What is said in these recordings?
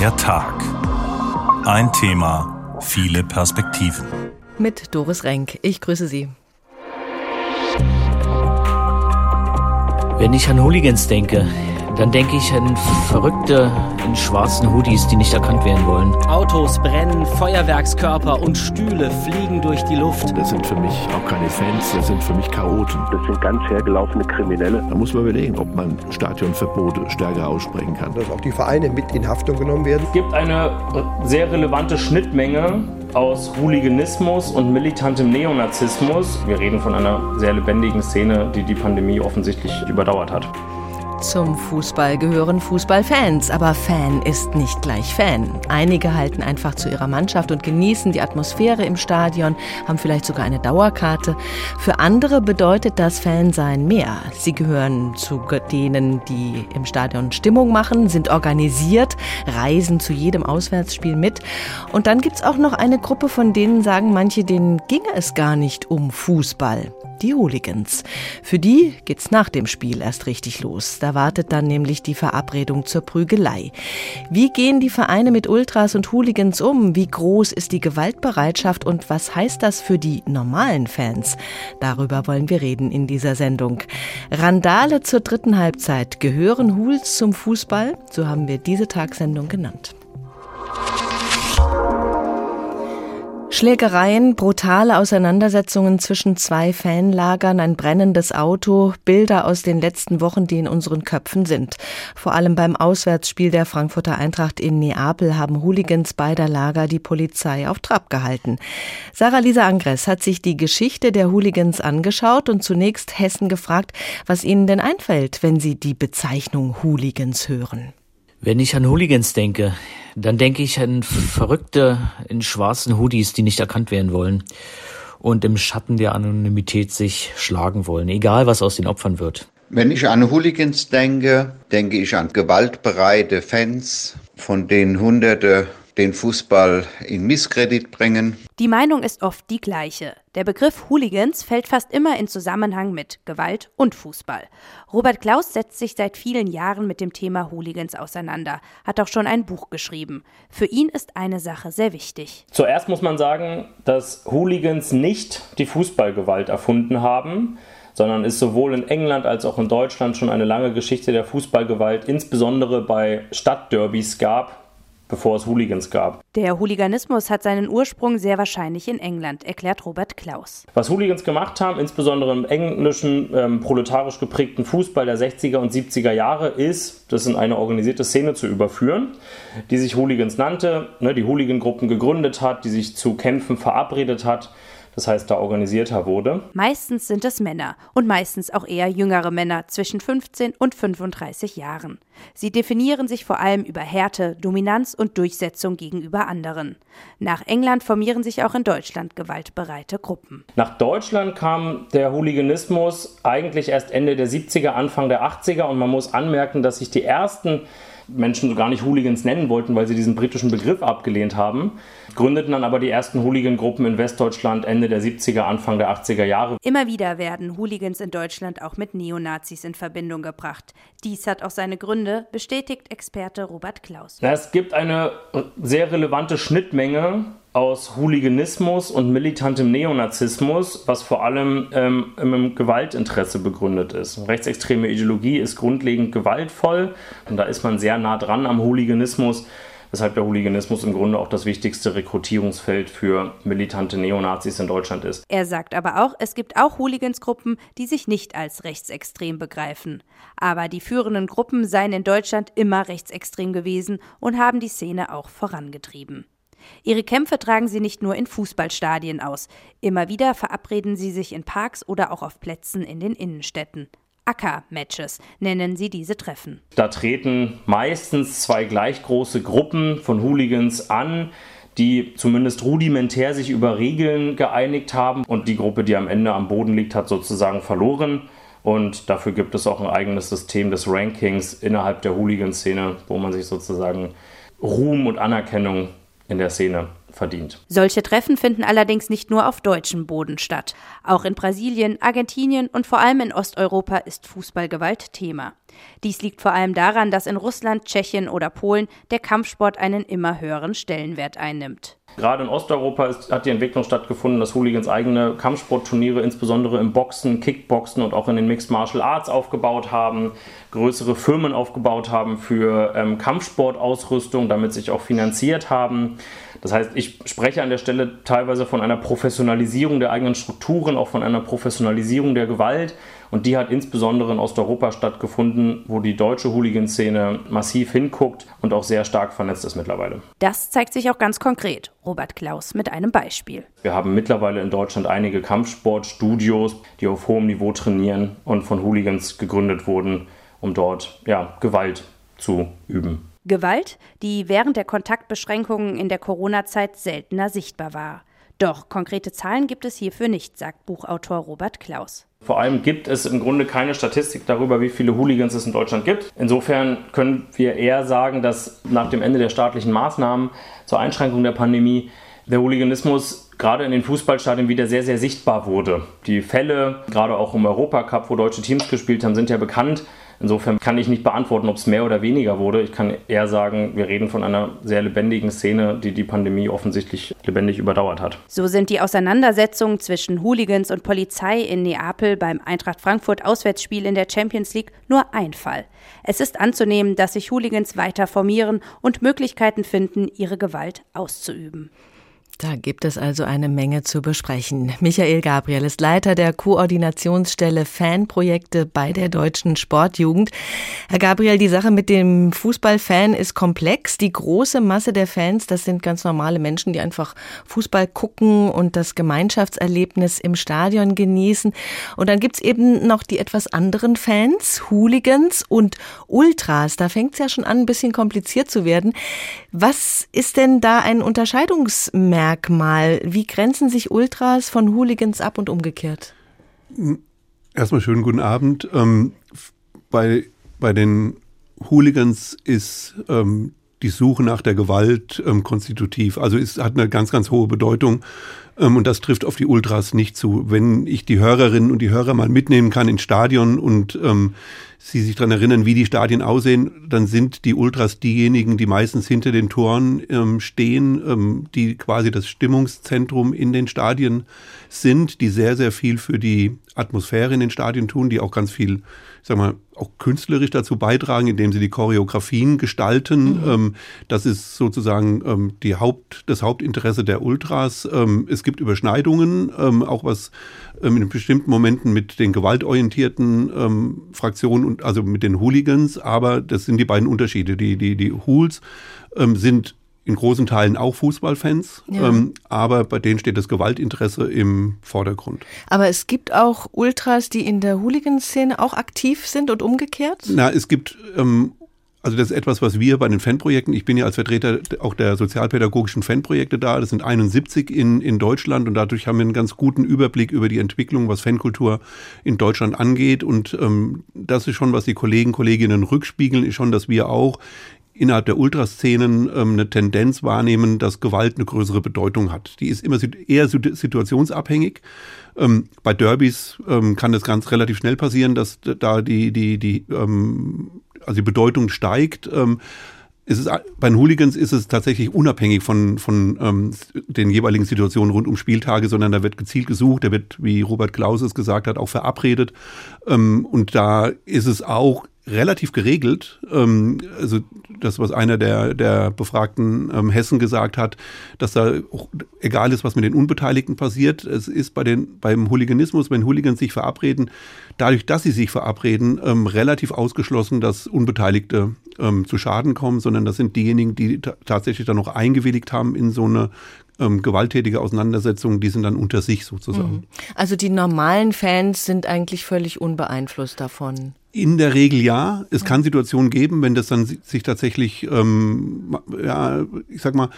Der Tag. Ein Thema, viele Perspektiven. Mit Doris Renk. Ich grüße Sie. Wenn ich an Hooligans denke, dann denke ich an Verrückte in schwarzen Hoodies, die nicht erkannt werden wollen. Autos brennen, Feuerwerkskörper und Stühle fliegen durch die Luft. Das sind für mich auch keine Fans, das sind für mich Chaoten. Das sind ganz hergelaufene Kriminelle. Da muss man überlegen, ob man Stadionverbote stärker aussprechen kann. Dass auch die Vereine mit in Haftung genommen werden. Es gibt eine sehr relevante Schnittmenge aus Hooliganismus und militantem Neonazismus. Wir reden von einer sehr lebendigen Szene, die die Pandemie offensichtlich überdauert hat. Zum Fußball gehören Fußballfans, aber Fan ist nicht gleich Fan. Einige halten einfach zu ihrer Mannschaft und genießen die Atmosphäre im Stadion, haben vielleicht sogar eine Dauerkarte. Für andere bedeutet das Fansein mehr. Sie gehören zu denen, die im Stadion Stimmung machen, sind organisiert, reisen zu jedem Auswärtsspiel mit. Und dann gibt's auch noch eine Gruppe, von denen sagen manche, denen ginge es gar nicht um Fußball die Hooligans. Für die geht's nach dem Spiel erst richtig los. Da wartet dann nämlich die Verabredung zur Prügelei. Wie gehen die Vereine mit Ultras und Hooligans um? Wie groß ist die Gewaltbereitschaft und was heißt das für die normalen Fans? Darüber wollen wir reden in dieser Sendung. Randale zur dritten Halbzeit. Gehören Hools zum Fußball? So haben wir diese Tagssendung genannt. Schlägereien, brutale Auseinandersetzungen zwischen zwei Fanlagern, ein brennendes Auto, Bilder aus den letzten Wochen, die in unseren Köpfen sind. Vor allem beim Auswärtsspiel der Frankfurter Eintracht in Neapel haben Hooligans beider Lager die Polizei auf Trab gehalten. Sarah Lisa Angres hat sich die Geschichte der Hooligans angeschaut und zunächst Hessen gefragt, was ihnen denn einfällt, wenn sie die Bezeichnung Hooligans hören. Wenn ich an Hooligans denke, dann denke ich an Verrückte in schwarzen Hoodies, die nicht erkannt werden wollen und im Schatten der Anonymität sich schlagen wollen, egal was aus den Opfern wird. Wenn ich an Hooligans denke, denke ich an gewaltbereite Fans, von denen Hunderte den Fußball in Misskredit bringen. Die Meinung ist oft die gleiche. Der Begriff Hooligans fällt fast immer in Zusammenhang mit Gewalt und Fußball. Robert Klaus setzt sich seit vielen Jahren mit dem Thema Hooligans auseinander, hat auch schon ein Buch geschrieben. Für ihn ist eine Sache sehr wichtig. Zuerst muss man sagen, dass Hooligans nicht die Fußballgewalt erfunden haben, sondern es sowohl in England als auch in Deutschland schon eine lange Geschichte der Fußballgewalt, insbesondere bei Stadtderbys gab, bevor es Hooligans gab. Der Hooliganismus hat seinen Ursprung sehr wahrscheinlich in England, erklärt Robert Klaus. Was Hooligans gemacht haben, insbesondere im englischen, ähm, proletarisch geprägten Fußball der 60er und 70er Jahre, ist, das in eine organisierte Szene zu überführen, die sich Hooligans nannte, ne, die Hooligan-Gruppen gegründet hat, die sich zu Kämpfen verabredet hat das heißt da organisierter wurde. Meistens sind es Männer und meistens auch eher jüngere Männer zwischen 15 und 35 Jahren. Sie definieren sich vor allem über Härte, Dominanz und Durchsetzung gegenüber anderen. Nach England formieren sich auch in Deutschland gewaltbereite Gruppen. Nach Deutschland kam der Hooliganismus eigentlich erst Ende der 70er, Anfang der 80er und man muss anmerken, dass sich die ersten Menschen gar nicht Hooligans nennen wollten, weil sie diesen britischen Begriff abgelehnt haben, gründeten dann aber die ersten Hooligan-Gruppen in Westdeutschland Ende der 70er, Anfang der 80er Jahre. Immer wieder werden Hooligans in Deutschland auch mit Neonazis in Verbindung gebracht. Dies hat auch seine Gründe, bestätigt Experte Robert Klaus. Es gibt eine sehr relevante Schnittmenge aus Hooliganismus und militantem Neonazismus, was vor allem ähm, im Gewaltinteresse begründet ist. Rechtsextreme Ideologie ist grundlegend gewaltvoll und da ist man sehr nah dran am Hooliganismus, weshalb der Hooliganismus im Grunde auch das wichtigste Rekrutierungsfeld für militante Neonazis in Deutschland ist. Er sagt aber auch, es gibt auch Hooligansgruppen, die sich nicht als rechtsextrem begreifen. Aber die führenden Gruppen seien in Deutschland immer rechtsextrem gewesen und haben die Szene auch vorangetrieben. Ihre Kämpfe tragen sie nicht nur in Fußballstadien aus. Immer wieder verabreden sie sich in Parks oder auch auf Plätzen in den Innenstädten. Acker-Matches nennen sie diese Treffen. Da treten meistens zwei gleich große Gruppen von Hooligans an, die zumindest rudimentär sich über Regeln geeinigt haben und die Gruppe, die am Ende am Boden liegt, hat sozusagen verloren. Und dafür gibt es auch ein eigenes System des Rankings innerhalb der Hooligan-Szene, wo man sich sozusagen Ruhm und Anerkennung in der Szene verdient. Solche Treffen finden allerdings nicht nur auf deutschem Boden statt. Auch in Brasilien, Argentinien und vor allem in Osteuropa ist Fußballgewalt Thema. Dies liegt vor allem daran, dass in Russland, Tschechien oder Polen der Kampfsport einen immer höheren Stellenwert einnimmt. Gerade in Osteuropa ist, hat die Entwicklung stattgefunden, dass Hooligans eigene Kampfsportturniere, insbesondere im Boxen, Kickboxen und auch in den Mixed Martial Arts aufgebaut haben, größere Firmen aufgebaut haben für ähm, Kampfsportausrüstung, damit sich auch finanziert haben. Das heißt, ich spreche an der Stelle teilweise von einer Professionalisierung der eigenen Strukturen, auch von einer Professionalisierung der Gewalt. Und die hat insbesondere in Osteuropa stattgefunden, wo die deutsche Hooligan-Szene massiv hinguckt und auch sehr stark vernetzt ist mittlerweile. Das zeigt sich auch ganz konkret. Robert Klaus mit einem Beispiel. Wir haben mittlerweile in Deutschland einige Kampfsportstudios, die auf hohem Niveau trainieren und von Hooligans gegründet wurden, um dort ja, Gewalt zu üben. Gewalt, die während der Kontaktbeschränkungen in der Corona-Zeit seltener sichtbar war. Doch konkrete Zahlen gibt es hierfür nicht, sagt Buchautor Robert Klaus. Vor allem gibt es im Grunde keine Statistik darüber, wie viele Hooligans es in Deutschland gibt. Insofern können wir eher sagen, dass nach dem Ende der staatlichen Maßnahmen zur Einschränkung der Pandemie der Hooliganismus gerade in den Fußballstadien wieder sehr, sehr sichtbar wurde. Die Fälle, gerade auch im Europacup, wo deutsche Teams gespielt haben, sind ja bekannt. Insofern kann ich nicht beantworten, ob es mehr oder weniger wurde. Ich kann eher sagen, wir reden von einer sehr lebendigen Szene, die die Pandemie offensichtlich lebendig überdauert hat. So sind die Auseinandersetzungen zwischen Hooligans und Polizei in Neapel beim Eintracht Frankfurt Auswärtsspiel in der Champions League nur ein Fall. Es ist anzunehmen, dass sich Hooligans weiter formieren und Möglichkeiten finden, ihre Gewalt auszuüben. Da gibt es also eine Menge zu besprechen. Michael Gabriel ist Leiter der Koordinationsstelle Fanprojekte bei der Deutschen Sportjugend. Herr Gabriel, die Sache mit dem Fußballfan ist komplex. Die große Masse der Fans, das sind ganz normale Menschen, die einfach Fußball gucken und das Gemeinschaftserlebnis im Stadion genießen. Und dann gibt's eben noch die etwas anderen Fans, Hooligans und Ultras. Da fängt's ja schon an, ein bisschen kompliziert zu werden. Was ist denn da ein Unterscheidungsmerkmal? Merkmal? Wie grenzen sich Ultras von Hooligans ab und umgekehrt? Erstmal schönen guten Abend. Ähm, bei, bei den Hooligans ist ähm, die Suche nach der Gewalt ähm, konstitutiv. Also es hat eine ganz, ganz hohe Bedeutung. Ähm, und das trifft auf die Ultras nicht zu. Wenn ich die Hörerinnen und die Hörer mal mitnehmen kann ins Stadion und ähm, Sie sich daran erinnern, wie die Stadien aussehen, dann sind die Ultras diejenigen, die meistens hinter den Toren ähm, stehen, ähm, die quasi das Stimmungszentrum in den Stadien sind, die sehr, sehr viel für die Atmosphäre in den Stadien tun, die auch ganz viel, ich sag mal, auch künstlerisch dazu beitragen, indem sie die Choreografien gestalten. Mhm. Ähm, das ist sozusagen ähm, die Haupt, das Hauptinteresse der Ultras. Ähm, es gibt Überschneidungen, auch was in bestimmten Momenten mit den gewaltorientierten Fraktionen und also mit den Hooligans, aber das sind die beiden Unterschiede. Die, die, die Hools sind in großen Teilen auch Fußballfans, ja. ähm, aber bei denen steht das Gewaltinteresse im Vordergrund. Aber es gibt auch Ultras, die in der Hooligan-Szene auch aktiv sind und umgekehrt? Na, es gibt ähm, also das ist etwas, was wir bei den Fanprojekten, ich bin ja als Vertreter auch der sozialpädagogischen Fanprojekte da, das sind 71 in, in Deutschland und dadurch haben wir einen ganz guten Überblick über die Entwicklung, was Fankultur in Deutschland angeht. Und ähm, das ist schon, was die Kollegen, Kolleginnen rückspiegeln, ist schon, dass wir auch innerhalb der Ultraszenen ähm, eine Tendenz wahrnehmen, dass Gewalt eine größere Bedeutung hat. Die ist immer eher situationsabhängig. Ähm, bei Derbys ähm, kann das ganz relativ schnell passieren, dass da die, die, die, ähm, also die Bedeutung steigt. Ähm, ist bei den Hooligans ist es tatsächlich unabhängig von, von ähm, den jeweiligen Situationen rund um Spieltage, sondern da wird gezielt gesucht, da wird, wie Robert Klaus es gesagt hat, auch verabredet. Ähm, und da ist es auch relativ geregelt. Ähm, also das, was einer der, der befragten ähm, Hessen gesagt hat, dass da egal ist, was mit den Unbeteiligten passiert. Es ist bei den, beim Hooliganismus, wenn Hooligans sich verabreden, dadurch, dass sie sich verabreden, ähm, relativ ausgeschlossen, dass Unbeteiligte ähm, zu Schaden kommen, sondern das sind diejenigen, die tatsächlich dann noch eingewilligt haben in so eine ähm, gewalttätige Auseinandersetzungen, die sind dann unter sich sozusagen. Mhm. Also die normalen Fans sind eigentlich völlig unbeeinflusst davon. In der Regel ja. Es kann Situationen geben, wenn das dann sich tatsächlich, ähm, ja, ich sag mal,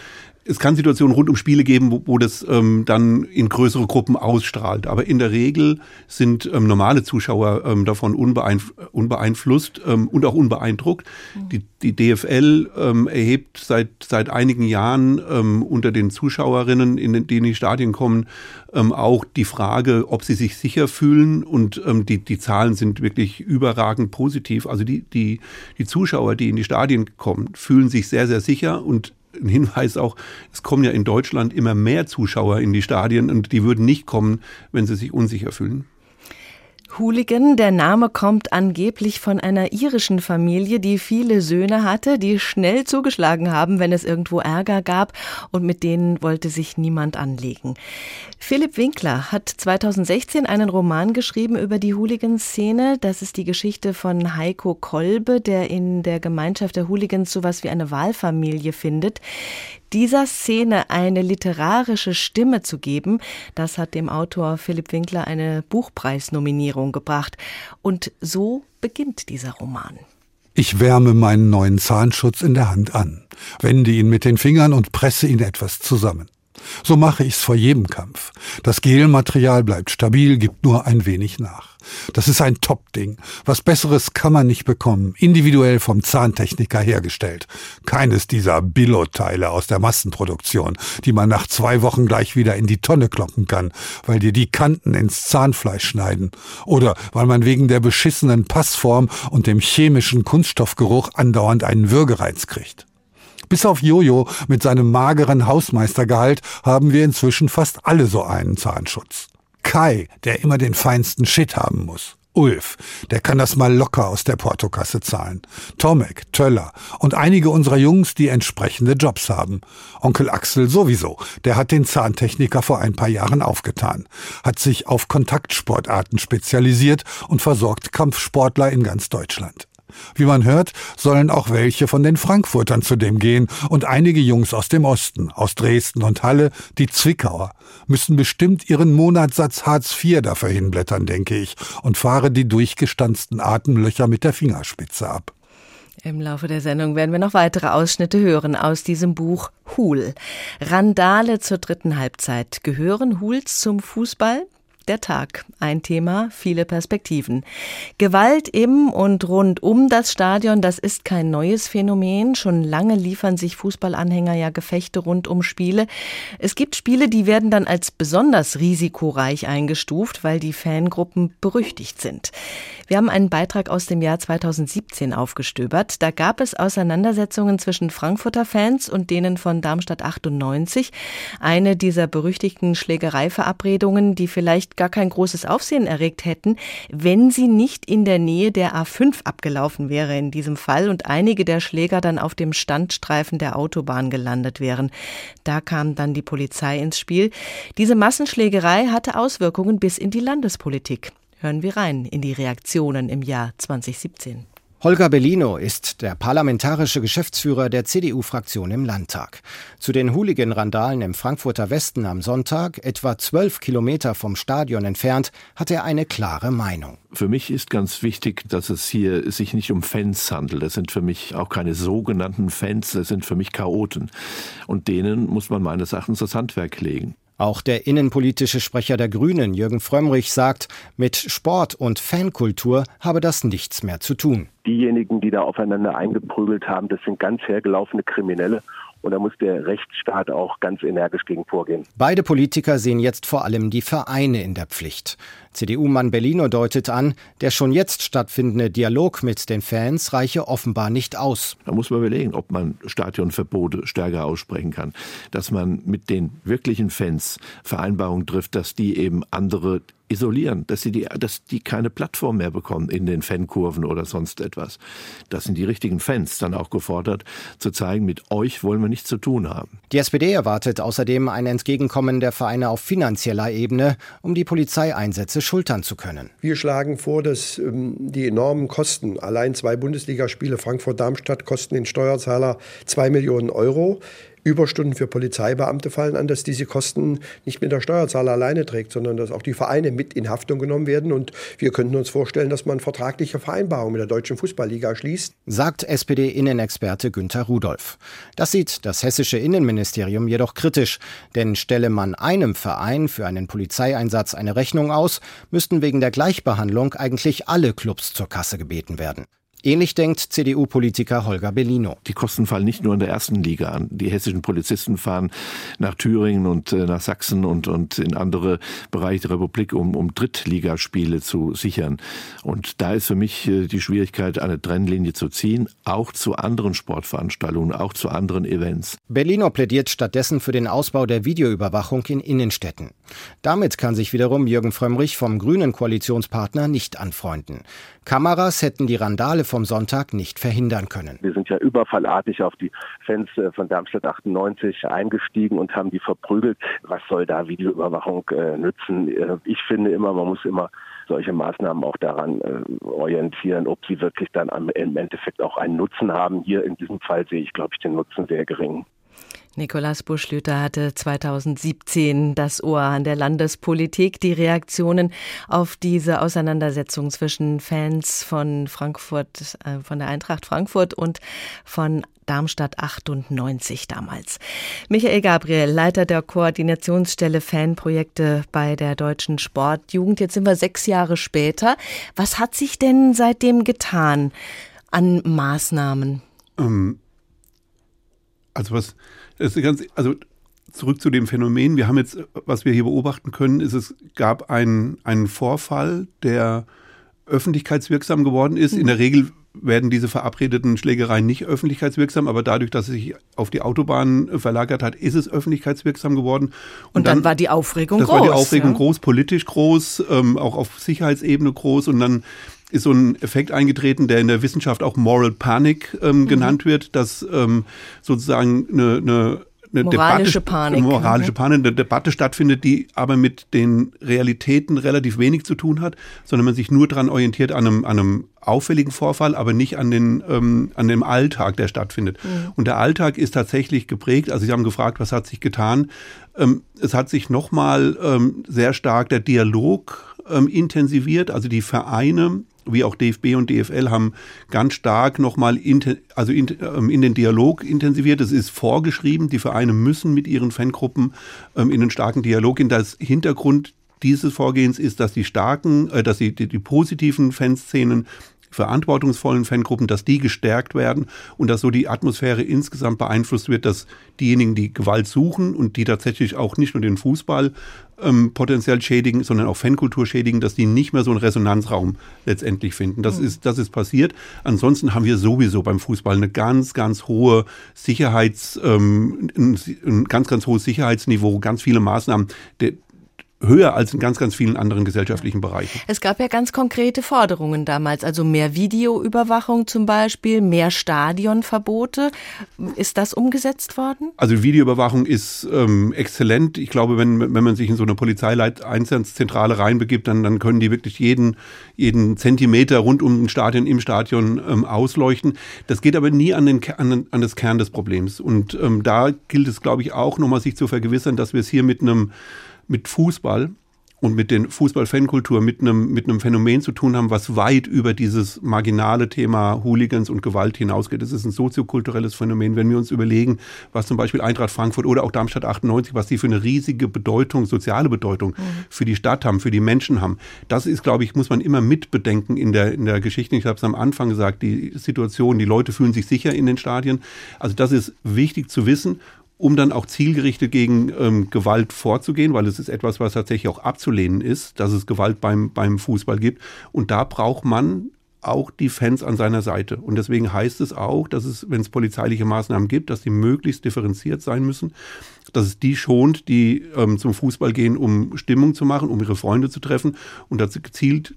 es kann Situationen rund um Spiele geben, wo, wo das ähm, dann in größere Gruppen ausstrahlt. Aber in der Regel sind ähm, normale Zuschauer ähm, davon unbeeinf unbeeinflusst ähm, und auch unbeeindruckt. Mhm. Die, die DFL ähm, erhebt seit, seit einigen Jahren ähm, unter den Zuschauerinnen, in den, die in die Stadien kommen, ähm, auch die Frage, ob sie sich sicher fühlen. Und ähm, die, die Zahlen sind wirklich überragend positiv. Also die, die, die Zuschauer, die in die Stadien kommen, fühlen sich sehr, sehr sicher und ein Hinweis auch, es kommen ja in Deutschland immer mehr Zuschauer in die Stadien und die würden nicht kommen, wenn sie sich unsicher fühlen. Hooligan, der Name kommt angeblich von einer irischen Familie, die viele Söhne hatte, die schnell zugeschlagen haben, wenn es irgendwo Ärger gab und mit denen wollte sich niemand anlegen. Philipp Winkler hat 2016 einen Roman geschrieben über die Hooligan-Szene. Das ist die Geschichte von Heiko Kolbe, der in der Gemeinschaft der Hooligans sowas wie eine Wahlfamilie findet. Dieser Szene eine literarische Stimme zu geben, das hat dem Autor Philipp Winkler eine Buchpreisnominierung gebracht. Und so beginnt dieser Roman. Ich wärme meinen neuen Zahnschutz in der Hand an, wende ihn mit den Fingern und presse ihn etwas zusammen. So mache ich's vor jedem Kampf. Das Gelmaterial bleibt stabil, gibt nur ein wenig nach. Das ist ein Top-Ding. Was Besseres kann man nicht bekommen. Individuell vom Zahntechniker hergestellt. Keines dieser Billo-Teile aus der Massenproduktion, die man nach zwei Wochen gleich wieder in die Tonne kloppen kann, weil dir die Kanten ins Zahnfleisch schneiden. Oder weil man wegen der beschissenen Passform und dem chemischen Kunststoffgeruch andauernd einen Würgereiz kriegt. Bis auf Jojo mit seinem mageren Hausmeistergehalt haben wir inzwischen fast alle so einen Zahnschutz. Kai, der immer den feinsten Shit haben muss. Ulf, der kann das mal locker aus der Portokasse zahlen. Tomek, Töller und einige unserer Jungs, die entsprechende Jobs haben. Onkel Axel sowieso, der hat den Zahntechniker vor ein paar Jahren aufgetan, hat sich auf Kontaktsportarten spezialisiert und versorgt Kampfsportler in ganz Deutschland. Wie man hört, sollen auch welche von den Frankfurtern zu dem gehen und einige Jungs aus dem Osten, aus Dresden und Halle, die Zwickauer, müssen bestimmt ihren Monatssatz Hartz IV dafür hinblättern, denke ich, und fahre die durchgestanzten Atemlöcher mit der Fingerspitze ab. Im Laufe der Sendung werden wir noch weitere Ausschnitte hören aus diesem Buch Hul. Randale zur dritten Halbzeit. Gehören Huls zum Fußball? Der Tag. Ein Thema, viele Perspektiven. Gewalt im und rund um das Stadion, das ist kein neues Phänomen. Schon lange liefern sich Fußballanhänger ja Gefechte rund um Spiele. Es gibt Spiele, die werden dann als besonders risikoreich eingestuft, weil die Fangruppen berüchtigt sind. Wir haben einen Beitrag aus dem Jahr 2017 aufgestöbert. Da gab es Auseinandersetzungen zwischen Frankfurter Fans und denen von Darmstadt 98. Eine dieser berüchtigten Schlägereiverabredungen, die vielleicht gar kein großes Aufsehen erregt hätten, wenn sie nicht in der Nähe der A5 abgelaufen wäre in diesem Fall und einige der Schläger dann auf dem Standstreifen der Autobahn gelandet wären. Da kam dann die Polizei ins Spiel. Diese Massenschlägerei hatte Auswirkungen bis in die Landespolitik. Hören wir rein in die Reaktionen im Jahr 2017. Holger Bellino ist der parlamentarische Geschäftsführer der CDU-Fraktion im Landtag. Zu den Hooligan-Randalen im Frankfurter Westen am Sonntag, etwa zwölf Kilometer vom Stadion entfernt, hat er eine klare Meinung. Für mich ist ganz wichtig, dass es hier sich nicht um Fans handelt. Das sind für mich auch keine sogenannten Fans, das sind für mich Chaoten. Und denen muss man meines Erachtens das Handwerk legen. Auch der innenpolitische Sprecher der Grünen, Jürgen Frömmrich, sagt, mit Sport und Fankultur habe das nichts mehr zu tun. Diejenigen, die da aufeinander eingeprügelt haben, das sind ganz hergelaufene Kriminelle und da muss der Rechtsstaat auch ganz energisch gegen vorgehen. Beide Politiker sehen jetzt vor allem die Vereine in der Pflicht. CDU-Mann Bellino deutet an, der schon jetzt stattfindende Dialog mit den Fans reiche offenbar nicht aus. Da muss man überlegen, ob man Stadionverbote stärker aussprechen kann. Dass man mit den wirklichen Fans Vereinbarungen trifft, dass die eben andere isolieren, dass sie die, dass die keine Plattform mehr bekommen in den Fankurven oder sonst etwas. Das sind die richtigen Fans dann auch gefordert, zu zeigen, mit euch wollen wir nichts zu tun haben. Die SPD erwartet außerdem ein Entgegenkommen der Vereine auf finanzieller Ebene, um die Polizeieinsätze schultern zu können. Wir schlagen vor, dass ähm, die enormen Kosten, allein zwei Bundesligaspiele Frankfurt-Darmstadt kosten den Steuerzahler zwei Millionen Euro Überstunden für Polizeibeamte fallen an, dass diese Kosten nicht mehr der Steuerzahler alleine trägt, sondern dass auch die Vereine mit in Haftung genommen werden. Und wir könnten uns vorstellen, dass man vertragliche Vereinbarungen mit der Deutschen Fußballliga schließt. Sagt SPD-Innenexperte Günther Rudolph. Das sieht das hessische Innenministerium jedoch kritisch. Denn stelle man einem Verein für einen Polizeieinsatz eine Rechnung aus, müssten wegen der Gleichbehandlung eigentlich alle Clubs zur Kasse gebeten werden. Ähnlich denkt CDU-Politiker Holger Bellino. Die Kosten fallen nicht nur in der ersten Liga an. Die hessischen Polizisten fahren nach Thüringen und äh, nach Sachsen und, und in andere Bereiche der Republik, um, um Drittligaspiele zu sichern. Und da ist für mich äh, die Schwierigkeit, eine Trennlinie zu ziehen, auch zu anderen Sportveranstaltungen, auch zu anderen Events. Bellino plädiert stattdessen für den Ausbau der Videoüberwachung in Innenstädten. Damit kann sich wiederum Jürgen Frömmrich vom grünen Koalitionspartner nicht anfreunden. Kameras hätten die Randale vom Sonntag nicht verhindern können. Wir sind ja überfallartig auf die Fans äh, von Darmstadt 98 eingestiegen und haben die verprügelt. Was soll da Videoüberwachung äh, nützen? Äh, ich finde immer, man muss immer solche Maßnahmen auch daran äh, orientieren, ob sie wirklich dann am, im Endeffekt auch einen Nutzen haben. Hier in diesem Fall sehe ich, glaube ich, den Nutzen sehr gering. Nikolaus Buschlüter hatte 2017 das Ohr an der Landespolitik. Die Reaktionen auf diese Auseinandersetzung zwischen Fans von Frankfurt, äh, von der Eintracht Frankfurt und von Darmstadt 98 damals. Michael Gabriel, Leiter der Koordinationsstelle Fanprojekte bei der Deutschen Sportjugend. Jetzt sind wir sechs Jahre später. Was hat sich denn seitdem getan an Maßnahmen? Ähm, also was das ist ganz, also zurück zu dem Phänomen. Wir haben jetzt, was wir hier beobachten können, ist, es gab einen, einen Vorfall, der öffentlichkeitswirksam geworden ist. In der Regel werden diese verabredeten Schlägereien nicht öffentlichkeitswirksam, aber dadurch, dass es sich auf die Autobahn verlagert hat, ist es öffentlichkeitswirksam geworden. Und, und dann, dann, war die Aufregung das groß. Das war die Aufregung ja? groß, politisch groß, ähm, auch auf Sicherheitsebene groß und dann ist so ein Effekt eingetreten, der in der Wissenschaft auch Moral Panic ähm, mhm. genannt wird, dass ähm, sozusagen eine, eine eine moralische Debatte, Panik. Eine moralische. Panik, eine Debatte stattfindet, die aber mit den Realitäten relativ wenig zu tun hat, sondern man sich nur daran orientiert an einem, an einem auffälligen Vorfall, aber nicht an, den, ähm, an dem Alltag, der stattfindet. Mhm. Und der Alltag ist tatsächlich geprägt. Also Sie haben gefragt, was hat sich getan? Ähm, es hat sich nochmal ähm, sehr stark der Dialog ähm, intensiviert. Also die Vereine wie auch DFB und DFL haben ganz stark nochmal in, also in, ähm, in, den Dialog intensiviert. Es ist vorgeschrieben, die Vereine müssen mit ihren Fangruppen ähm, in einen starken Dialog gehen. Das Hintergrund dieses Vorgehens ist, dass die starken, äh, dass die, die, die positiven Fanszenen verantwortungsvollen Fangruppen, dass die gestärkt werden und dass so die Atmosphäre insgesamt beeinflusst wird, dass diejenigen, die Gewalt suchen und die tatsächlich auch nicht nur den Fußball ähm, potenziell schädigen, sondern auch Fankultur schädigen, dass die nicht mehr so einen Resonanzraum letztendlich finden. Das mhm. ist, das ist passiert. Ansonsten haben wir sowieso beim Fußball eine ganz, ganz hohe Sicherheits, ähm, ein, ein ganz, ganz hohes Sicherheitsniveau, ganz viele Maßnahmen. Der, höher als in ganz, ganz vielen anderen gesellschaftlichen Bereichen. Es gab ja ganz konkrete Forderungen damals, also mehr Videoüberwachung zum Beispiel, mehr Stadionverbote. Ist das umgesetzt worden? Also Videoüberwachung ist ähm, exzellent. Ich glaube, wenn, wenn man sich in so eine Polizeileiteinsatzzentrale reinbegibt, dann, dann können die wirklich jeden, jeden Zentimeter rund um den Stadion, im Stadion ähm, ausleuchten. Das geht aber nie an, den, an, an das Kern des Problems. Und ähm, da gilt es, glaube ich, auch nochmal sich zu vergewissern, dass wir es hier mit einem mit Fußball und mit den Fußballfankultur mit einem, mit einem Phänomen zu tun haben, was weit über dieses marginale Thema Hooligans und Gewalt hinausgeht. Es ist ein soziokulturelles Phänomen. Wenn wir uns überlegen, was zum Beispiel Eintracht Frankfurt oder auch Darmstadt 98, was die für eine riesige Bedeutung, soziale Bedeutung mhm. für die Stadt haben, für die Menschen haben. Das ist, glaube ich, muss man immer mitbedenken in der, in der Geschichte. Ich habe es am Anfang gesagt, die Situation, die Leute fühlen sich sicher in den Stadien. Also das ist wichtig zu wissen um dann auch zielgerichtet gegen ähm, Gewalt vorzugehen, weil es ist etwas, was tatsächlich auch abzulehnen ist, dass es Gewalt beim, beim Fußball gibt. Und da braucht man auch die Fans an seiner Seite. Und deswegen heißt es auch, dass es, wenn es polizeiliche Maßnahmen gibt, dass die möglichst differenziert sein müssen, dass es die schont, die ähm, zum Fußball gehen, um Stimmung zu machen, um ihre Freunde zu treffen und dazu gezielt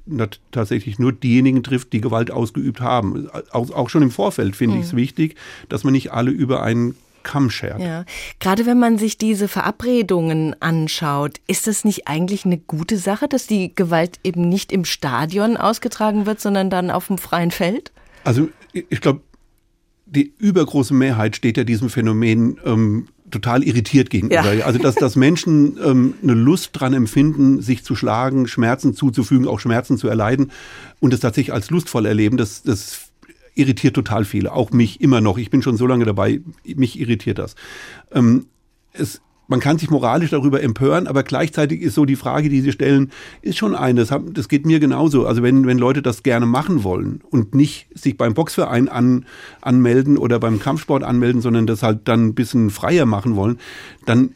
tatsächlich nur diejenigen trifft, die Gewalt ausgeübt haben. Auch, auch schon im Vorfeld finde mhm. ich es wichtig, dass man nicht alle über einen Kamm schert. Ja. Gerade wenn man sich diese Verabredungen anschaut, ist das nicht eigentlich eine gute Sache, dass die Gewalt eben nicht im Stadion ausgetragen wird, sondern dann auf dem freien Feld? Also ich glaube, die übergroße Mehrheit steht ja diesem Phänomen ähm, total irritiert gegenüber. Ja. Also dass, dass Menschen ähm, eine Lust dran empfinden, sich zu schlagen, Schmerzen zuzufügen, auch Schmerzen zu erleiden und es tatsächlich als lustvoll erleben, das, das irritiert total viele. Auch mich immer noch. Ich bin schon so lange dabei, mich irritiert das. Ähm, es man kann sich moralisch darüber empören, aber gleichzeitig ist so die Frage, die Sie stellen, ist schon eine. Das, das geht mir genauso. Also wenn, wenn Leute das gerne machen wollen und nicht sich beim Boxverein an, anmelden oder beim Kampfsport anmelden, sondern das halt dann ein bisschen freier machen wollen, dann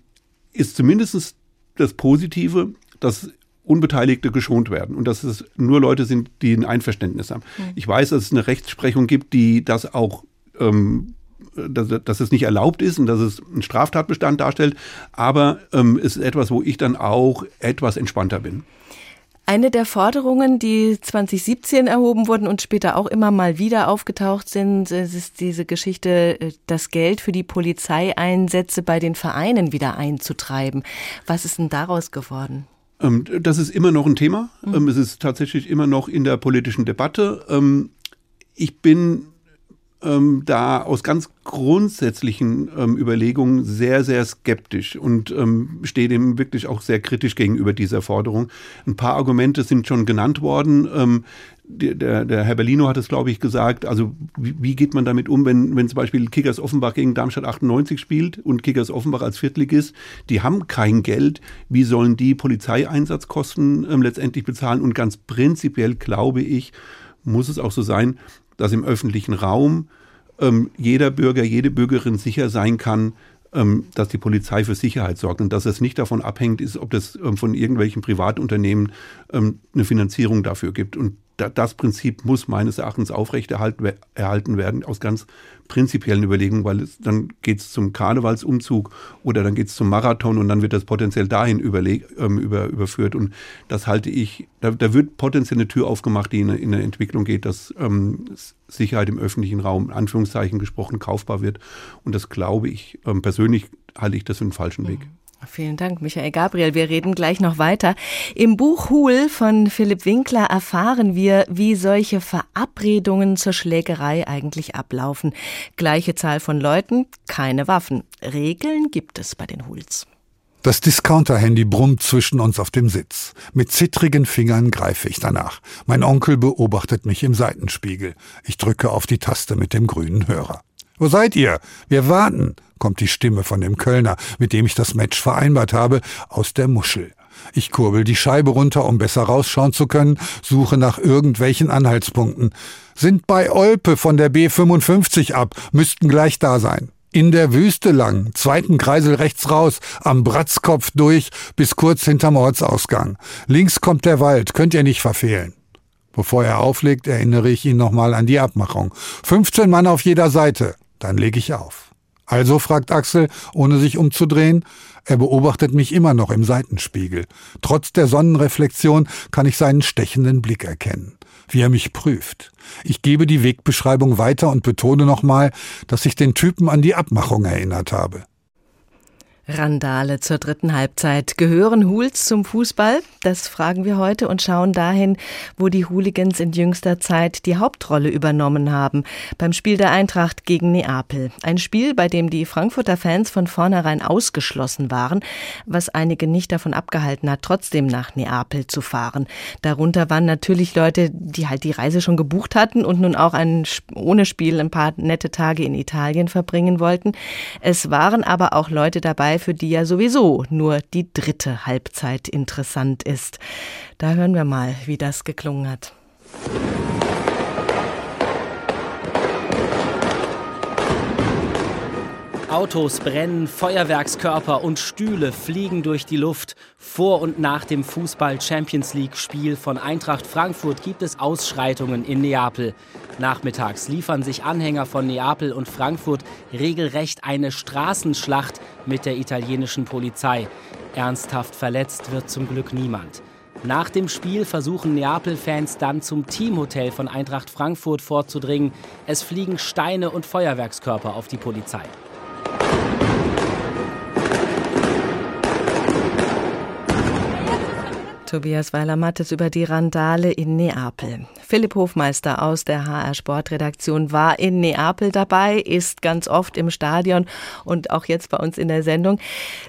ist zumindest das Positive, dass Unbeteiligte geschont werden und dass es nur Leute sind, die ein Einverständnis haben. Mhm. Ich weiß, dass es eine Rechtsprechung gibt, die das auch ähm, dass, dass es nicht erlaubt ist und dass es einen Straftatbestand darstellt. Aber ähm, es ist etwas, wo ich dann auch etwas entspannter bin. Eine der Forderungen, die 2017 erhoben wurden und später auch immer mal wieder aufgetaucht sind, ist diese Geschichte, äh, das Geld für die Polizeieinsätze bei den Vereinen wieder einzutreiben. Was ist denn daraus geworden? Ähm, das ist immer noch ein Thema. Mhm. Es ist tatsächlich immer noch in der politischen Debatte. Ich bin ähm, da aus ganz grundsätzlichen ähm, Überlegungen sehr, sehr skeptisch und ähm, stehe dem wirklich auch sehr kritisch gegenüber dieser Forderung. Ein paar Argumente sind schon genannt worden. Ähm, der, der Herr Berlino hat es, glaube ich, gesagt. Also wie, wie, geht man damit um, wenn, wenn zum Beispiel Kickers Offenbach gegen Darmstadt 98 spielt und Kickers Offenbach als Viertligist, die haben kein Geld. Wie sollen die Polizeieinsatzkosten ähm, letztendlich bezahlen? Und ganz prinzipiell glaube ich, muss es auch so sein, dass im öffentlichen Raum ähm, jeder Bürger, jede Bürgerin sicher sein kann, ähm, dass die Polizei für Sicherheit sorgt und dass es nicht davon abhängt ist, ob es ähm, von irgendwelchen Privatunternehmen ähm, eine Finanzierung dafür gibt. Und das Prinzip muss meines Erachtens aufrechterhalten werden, aus ganz prinzipiellen Überlegungen, weil es, dann geht es zum Karnevalsumzug oder dann geht es zum Marathon und dann wird das potenziell dahin überleg, ähm, über, überführt. Und das halte ich, da, da, wird potenziell eine Tür aufgemacht, die in, in eine Entwicklung geht, dass ähm, Sicherheit im öffentlichen Raum, in Anführungszeichen gesprochen, kaufbar wird. Und das glaube ich, ähm, persönlich halte ich das für einen falschen Weg. Vielen Dank, Michael Gabriel. Wir reden gleich noch weiter. Im Buch Hul von Philipp Winkler erfahren wir, wie solche Verabredungen zur Schlägerei eigentlich ablaufen. Gleiche Zahl von Leuten, keine Waffen. Regeln gibt es bei den Huls. Das Discounter-Handy brummt zwischen uns auf dem Sitz. Mit zittrigen Fingern greife ich danach. Mein Onkel beobachtet mich im Seitenspiegel. Ich drücke auf die Taste mit dem grünen Hörer. Wo seid ihr? Wir warten, kommt die Stimme von dem Kölner, mit dem ich das Match vereinbart habe, aus der Muschel. Ich kurbel die Scheibe runter, um besser rausschauen zu können, suche nach irgendwelchen Anhaltspunkten. Sind bei Olpe von der B55 ab, müssten gleich da sein. In der Wüste lang, zweiten Kreisel rechts raus, am Bratzkopf durch, bis kurz hinterm Ortsausgang. Links kommt der Wald, könnt ihr nicht verfehlen. Bevor er auflegt, erinnere ich ihn nochmal an die Abmachung. 15 Mann auf jeder Seite. Dann lege ich auf. Also, fragt Axel, ohne sich umzudrehen. Er beobachtet mich immer noch im Seitenspiegel. Trotz der Sonnenreflexion kann ich seinen stechenden Blick erkennen, wie er mich prüft. Ich gebe die Wegbeschreibung weiter und betone nochmal, dass ich den Typen an die Abmachung erinnert habe. Randale zur dritten Halbzeit. Gehören Hools zum Fußball? Das fragen wir heute und schauen dahin, wo die Hooligans in jüngster Zeit die Hauptrolle übernommen haben. Beim Spiel der Eintracht gegen Neapel. Ein Spiel, bei dem die Frankfurter Fans von vornherein ausgeschlossen waren, was einige nicht davon abgehalten hat, trotzdem nach Neapel zu fahren. Darunter waren natürlich Leute, die halt die Reise schon gebucht hatten und nun auch ein, ohne Spiel ein paar nette Tage in Italien verbringen wollten. Es waren aber auch Leute dabei, für die ja sowieso nur die dritte Halbzeit interessant ist. Da hören wir mal, wie das geklungen hat. Autos brennen, Feuerwerkskörper und Stühle fliegen durch die Luft. Vor und nach dem Fußball Champions League Spiel von Eintracht Frankfurt gibt es Ausschreitungen in Neapel. Nachmittags liefern sich Anhänger von Neapel und Frankfurt regelrecht eine Straßenschlacht mit der italienischen Polizei. Ernsthaft verletzt wird zum Glück niemand. Nach dem Spiel versuchen Neapel-Fans dann zum Teamhotel von Eintracht Frankfurt vorzudringen. Es fliegen Steine und Feuerwerkskörper auf die Polizei. Tobias Weiler-Mattes über die Randale in Neapel. Philipp Hofmeister aus der HR Sportredaktion war in Neapel dabei, ist ganz oft im Stadion und auch jetzt bei uns in der Sendung.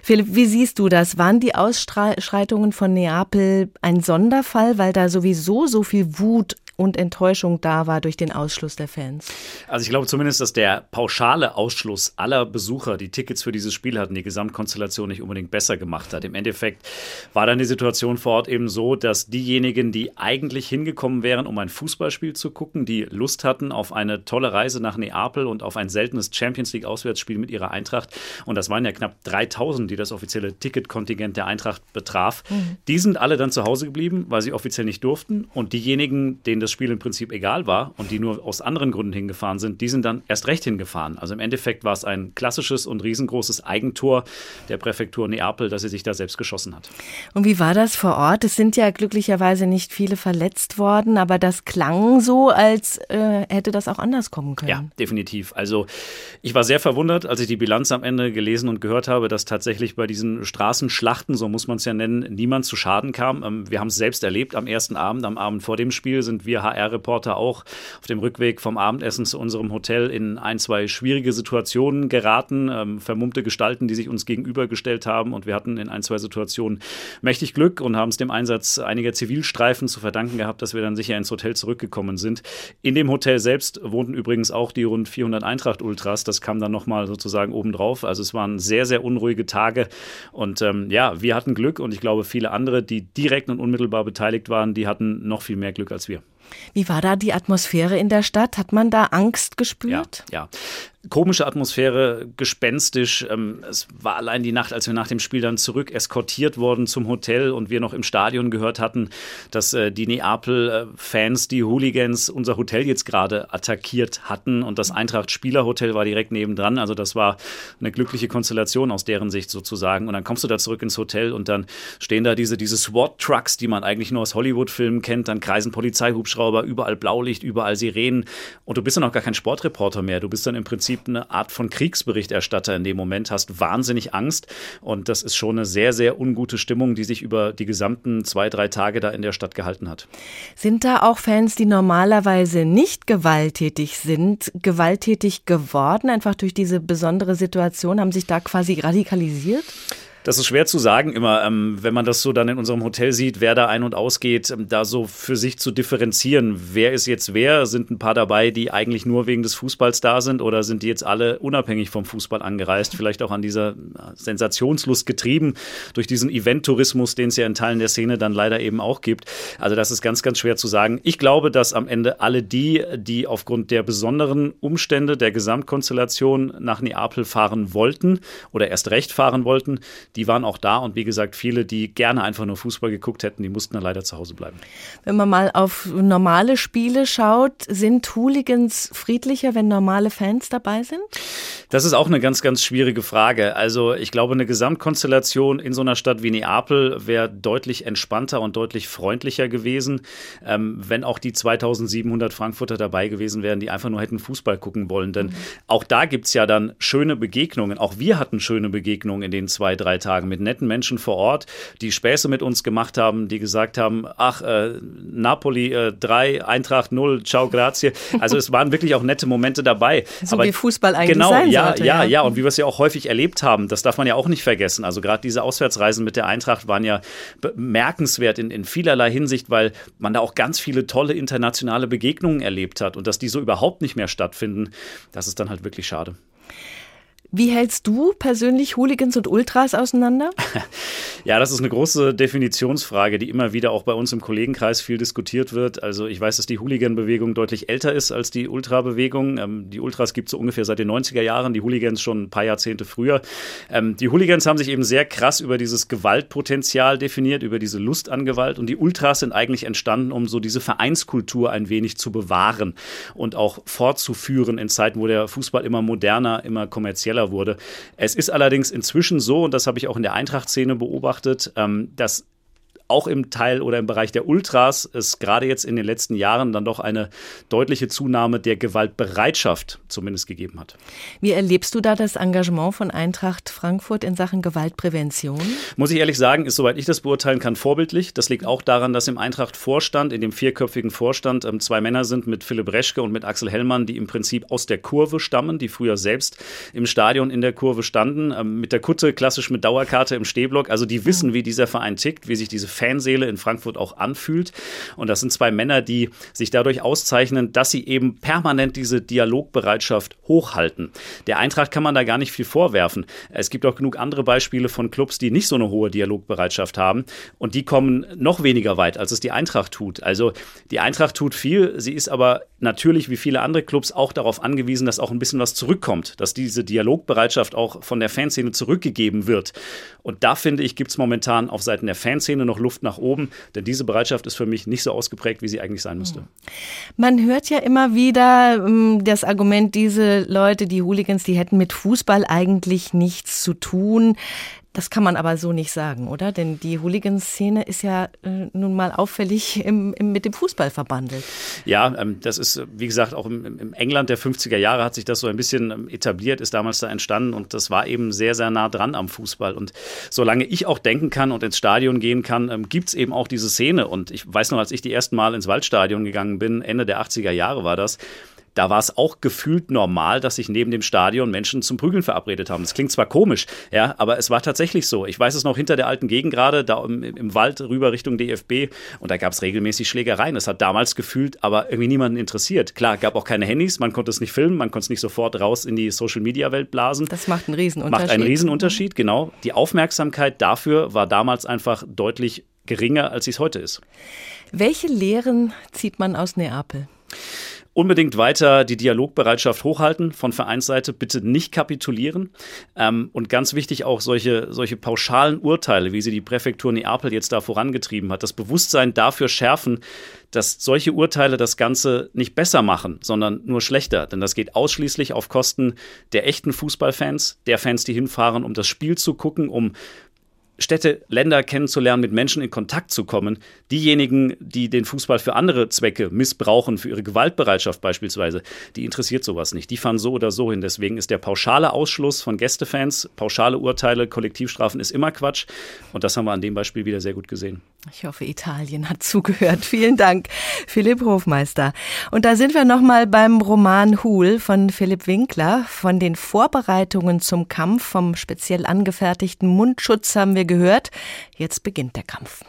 Philipp, wie siehst du das? Waren die Ausschreitungen von Neapel ein Sonderfall, weil da sowieso so viel Wut und Enttäuschung da war durch den Ausschluss der Fans. Also ich glaube zumindest, dass der pauschale Ausschluss aller Besucher, die Tickets für dieses Spiel hatten, die Gesamtkonstellation nicht unbedingt besser gemacht hat. Im Endeffekt war dann die Situation vor Ort eben so, dass diejenigen, die eigentlich hingekommen wären, um ein Fußballspiel zu gucken, die Lust hatten auf eine tolle Reise nach Neapel und auf ein seltenes Champions League Auswärtsspiel mit ihrer Eintracht, und das waren ja knapp 3000, die das offizielle Ticketkontingent der Eintracht betraf, mhm. die sind alle dann zu Hause geblieben, weil sie offiziell nicht durften. Und diejenigen, denen das das Spiel im Prinzip egal war und die nur aus anderen Gründen hingefahren sind, die sind dann erst recht hingefahren. Also im Endeffekt war es ein klassisches und riesengroßes Eigentor der Präfektur Neapel, dass sie sich da selbst geschossen hat. Und wie war das vor Ort? Es sind ja glücklicherweise nicht viele verletzt worden, aber das klang so, als äh, hätte das auch anders kommen können. Ja, definitiv. Also ich war sehr verwundert, als ich die Bilanz am Ende gelesen und gehört habe, dass tatsächlich bei diesen Straßenschlachten, so muss man es ja nennen, niemand zu Schaden kam. Ähm, wir haben es selbst erlebt am ersten Abend. Am Abend vor dem Spiel sind wir HR-Reporter auch auf dem Rückweg vom Abendessen zu unserem Hotel in ein, zwei schwierige Situationen geraten, ähm, vermummte Gestalten, die sich uns gegenübergestellt haben und wir hatten in ein, zwei Situationen mächtig Glück und haben es dem Einsatz einiger Zivilstreifen zu verdanken gehabt, dass wir dann sicher ins Hotel zurückgekommen sind. In dem Hotel selbst wohnten übrigens auch die rund 400 Eintracht-Ultras, das kam dann nochmal sozusagen obendrauf. Also es waren sehr, sehr unruhige Tage und ähm, ja, wir hatten Glück und ich glaube viele andere, die direkt und unmittelbar beteiligt waren, die hatten noch viel mehr Glück als wir. Wie war da die Atmosphäre in der Stadt? Hat man da Angst gespürt? Ja, ja komische Atmosphäre, gespenstisch. Ähm, es war allein die Nacht, als wir nach dem Spiel dann zurück eskortiert wurden zum Hotel und wir noch im Stadion gehört hatten, dass äh, die Neapel-Fans, die Hooligans, unser Hotel jetzt gerade attackiert hatten und das Eintracht-Spielerhotel war direkt nebendran. Also das war eine glückliche Konstellation aus deren Sicht sozusagen. Und dann kommst du da zurück ins Hotel und dann stehen da diese, diese SWAT-Trucks, die man eigentlich nur aus Hollywood-Filmen kennt. Dann kreisen Polizeihubschrauber, überall Blaulicht, überall Sirenen. Und du bist dann auch gar kein Sportreporter mehr. Du bist dann im Prinzip Prinzip eine Art von Kriegsberichterstatter in dem Moment, hast wahnsinnig Angst und das ist schon eine sehr, sehr ungute Stimmung, die sich über die gesamten zwei, drei Tage da in der Stadt gehalten hat. Sind da auch Fans, die normalerweise nicht gewalttätig sind, gewalttätig geworden, einfach durch diese besondere Situation, haben sich da quasi radikalisiert? Das ist schwer zu sagen immer, ähm, wenn man das so dann in unserem Hotel sieht, wer da ein- und ausgeht, ähm, da so für sich zu differenzieren. Wer ist jetzt wer? Sind ein paar dabei, die eigentlich nur wegen des Fußballs da sind oder sind die jetzt alle unabhängig vom Fußball angereist? Vielleicht auch an dieser Sensationslust getrieben durch diesen Event-Tourismus, den es ja in Teilen der Szene dann leider eben auch gibt. Also das ist ganz, ganz schwer zu sagen. Ich glaube, dass am Ende alle die, die aufgrund der besonderen Umstände der Gesamtkonstellation nach Neapel fahren wollten oder erst recht fahren wollten, die waren auch da und wie gesagt, viele, die gerne einfach nur Fußball geguckt hätten, die mussten dann leider zu Hause bleiben. Wenn man mal auf normale Spiele schaut, sind Hooligans friedlicher, wenn normale Fans dabei sind? Das ist auch eine ganz, ganz schwierige Frage. Also ich glaube, eine Gesamtkonstellation in so einer Stadt wie Neapel wäre deutlich entspannter und deutlich freundlicher gewesen, ähm, wenn auch die 2700 Frankfurter dabei gewesen wären, die einfach nur hätten Fußball gucken wollen. Denn mhm. auch da gibt es ja dann schöne Begegnungen. Auch wir hatten schöne Begegnungen in den zwei, drei Tagen mit netten Menschen vor Ort, die Späße mit uns gemacht haben, die gesagt haben, ach, äh, Napoli äh, 3, Eintracht 0, ciao, grazie. Also es waren wirklich auch nette Momente dabei. So Aber wie Fußball eigentlich genau, sein ja, sollte. Ja, ja, ja. Und wie wir es ja auch häufig erlebt haben, das darf man ja auch nicht vergessen. Also gerade diese Auswärtsreisen mit der Eintracht waren ja bemerkenswert in, in vielerlei Hinsicht, weil man da auch ganz viele tolle internationale Begegnungen erlebt hat. Und dass die so überhaupt nicht mehr stattfinden, das ist dann halt wirklich schade. Wie hältst du persönlich Hooligans und Ultras auseinander? Ja, das ist eine große Definitionsfrage, die immer wieder auch bei uns im Kollegenkreis viel diskutiert wird. Also ich weiß, dass die Hooligan-Bewegung deutlich älter ist als die Ultra-Bewegung. Ähm, die Ultras gibt es so ungefähr seit den 90er Jahren, die Hooligans schon ein paar Jahrzehnte früher. Ähm, die Hooligans haben sich eben sehr krass über dieses Gewaltpotenzial definiert, über diese Lust an Gewalt. Und die Ultras sind eigentlich entstanden, um so diese Vereinskultur ein wenig zu bewahren und auch fortzuführen in Zeiten, wo der Fußball immer moderner, immer kommerzieller schneller wurde. Es ist allerdings inzwischen so, und das habe ich auch in der Eintracht-Szene beobachtet, ähm, dass auch im Teil oder im Bereich der Ultras es gerade jetzt in den letzten Jahren dann doch eine deutliche Zunahme der Gewaltbereitschaft zumindest gegeben hat. Wie erlebst du da das Engagement von Eintracht Frankfurt in Sachen Gewaltprävention? Muss ich ehrlich sagen, ist, soweit ich das beurteilen kann, vorbildlich. Das liegt auch daran, dass im Eintracht-Vorstand, in dem vierköpfigen Vorstand, ähm, zwei Männer sind mit Philipp Reschke und mit Axel Hellmann, die im Prinzip aus der Kurve stammen, die früher selbst im Stadion in der Kurve standen, ähm, mit der Kutte, klassisch mit Dauerkarte im Stehblock. Also die wissen, wie dieser Verein tickt, wie sich diese Fanseele in Frankfurt auch anfühlt. Und das sind zwei Männer, die sich dadurch auszeichnen, dass sie eben permanent diese Dialogbereitschaft hochhalten. Der Eintracht kann man da gar nicht viel vorwerfen. Es gibt auch genug andere Beispiele von Clubs, die nicht so eine hohe Dialogbereitschaft haben und die kommen noch weniger weit, als es die Eintracht tut. Also die Eintracht tut viel, sie ist aber natürlich wie viele andere Clubs auch darauf angewiesen, dass auch ein bisschen was zurückkommt, dass diese Dialogbereitschaft auch von der Fanszene zurückgegeben wird. Und da finde ich, gibt es momentan auf Seiten der Fanszene noch Luft nach oben, denn diese Bereitschaft ist für mich nicht so ausgeprägt, wie sie eigentlich sein müsste. Man hört ja immer wieder ähm, das Argument, diese Leute, die Hooligans, die hätten mit Fußball eigentlich nichts zu tun. Das kann man aber so nicht sagen, oder? Denn die Hooligan-Szene ist ja äh, nun mal auffällig im, im, mit dem Fußball verbandelt. Ja, ähm, das ist, wie gesagt, auch im, im, England der 50er Jahre hat sich das so ein bisschen ähm, etabliert, ist damals da entstanden und das war eben sehr, sehr nah dran am Fußball. Und solange ich auch denken kann und ins Stadion gehen kann, ähm, gibt es eben auch diese Szene. Und ich weiß noch, als ich die ersten Mal ins Waldstadion gegangen bin, Ende der 80er Jahre war das, da war es auch gefühlt normal, dass sich neben dem Stadion Menschen zum Prügeln verabredet haben. Das klingt zwar komisch, ja, aber es war tatsächlich so. Ich weiß es noch hinter der alten Gegend gerade, da im, im Wald rüber Richtung DFB und da gab es regelmäßig Schlägereien. Das hat damals gefühlt, aber irgendwie niemanden interessiert. Klar, gab auch keine Handys, man konnte es nicht filmen, man konnte es nicht sofort raus in die Social Media Welt blasen. Das macht einen Riesenunterschied. Macht einen Riesenunterschied, genau. Die Aufmerksamkeit dafür war damals einfach deutlich geringer, als sie es heute ist. Welche Lehren zieht man aus Neapel? Unbedingt weiter die Dialogbereitschaft hochhalten von Vereinsseite, bitte nicht kapitulieren. Ähm, und ganz wichtig auch solche, solche pauschalen Urteile, wie sie die Präfektur Neapel jetzt da vorangetrieben hat, das Bewusstsein dafür schärfen, dass solche Urteile das Ganze nicht besser machen, sondern nur schlechter. Denn das geht ausschließlich auf Kosten der echten Fußballfans, der Fans, die hinfahren, um das Spiel zu gucken, um Städte, Länder kennenzulernen, mit Menschen in Kontakt zu kommen. Diejenigen, die den Fußball für andere Zwecke missbrauchen, für ihre Gewaltbereitschaft beispielsweise, die interessiert sowas nicht. Die fahren so oder so hin. Deswegen ist der pauschale Ausschluss von Gästefans, pauschale Urteile, Kollektivstrafen ist immer Quatsch. Und das haben wir an dem Beispiel wieder sehr gut gesehen. Ich hoffe, Italien hat zugehört. Vielen Dank, Philipp Hofmeister. Und da sind wir nochmal beim Roman Hul von Philipp Winkler. Von den Vorbereitungen zum Kampf vom speziell angefertigten Mundschutz haben wir gehört. Jetzt beginnt der Kampf.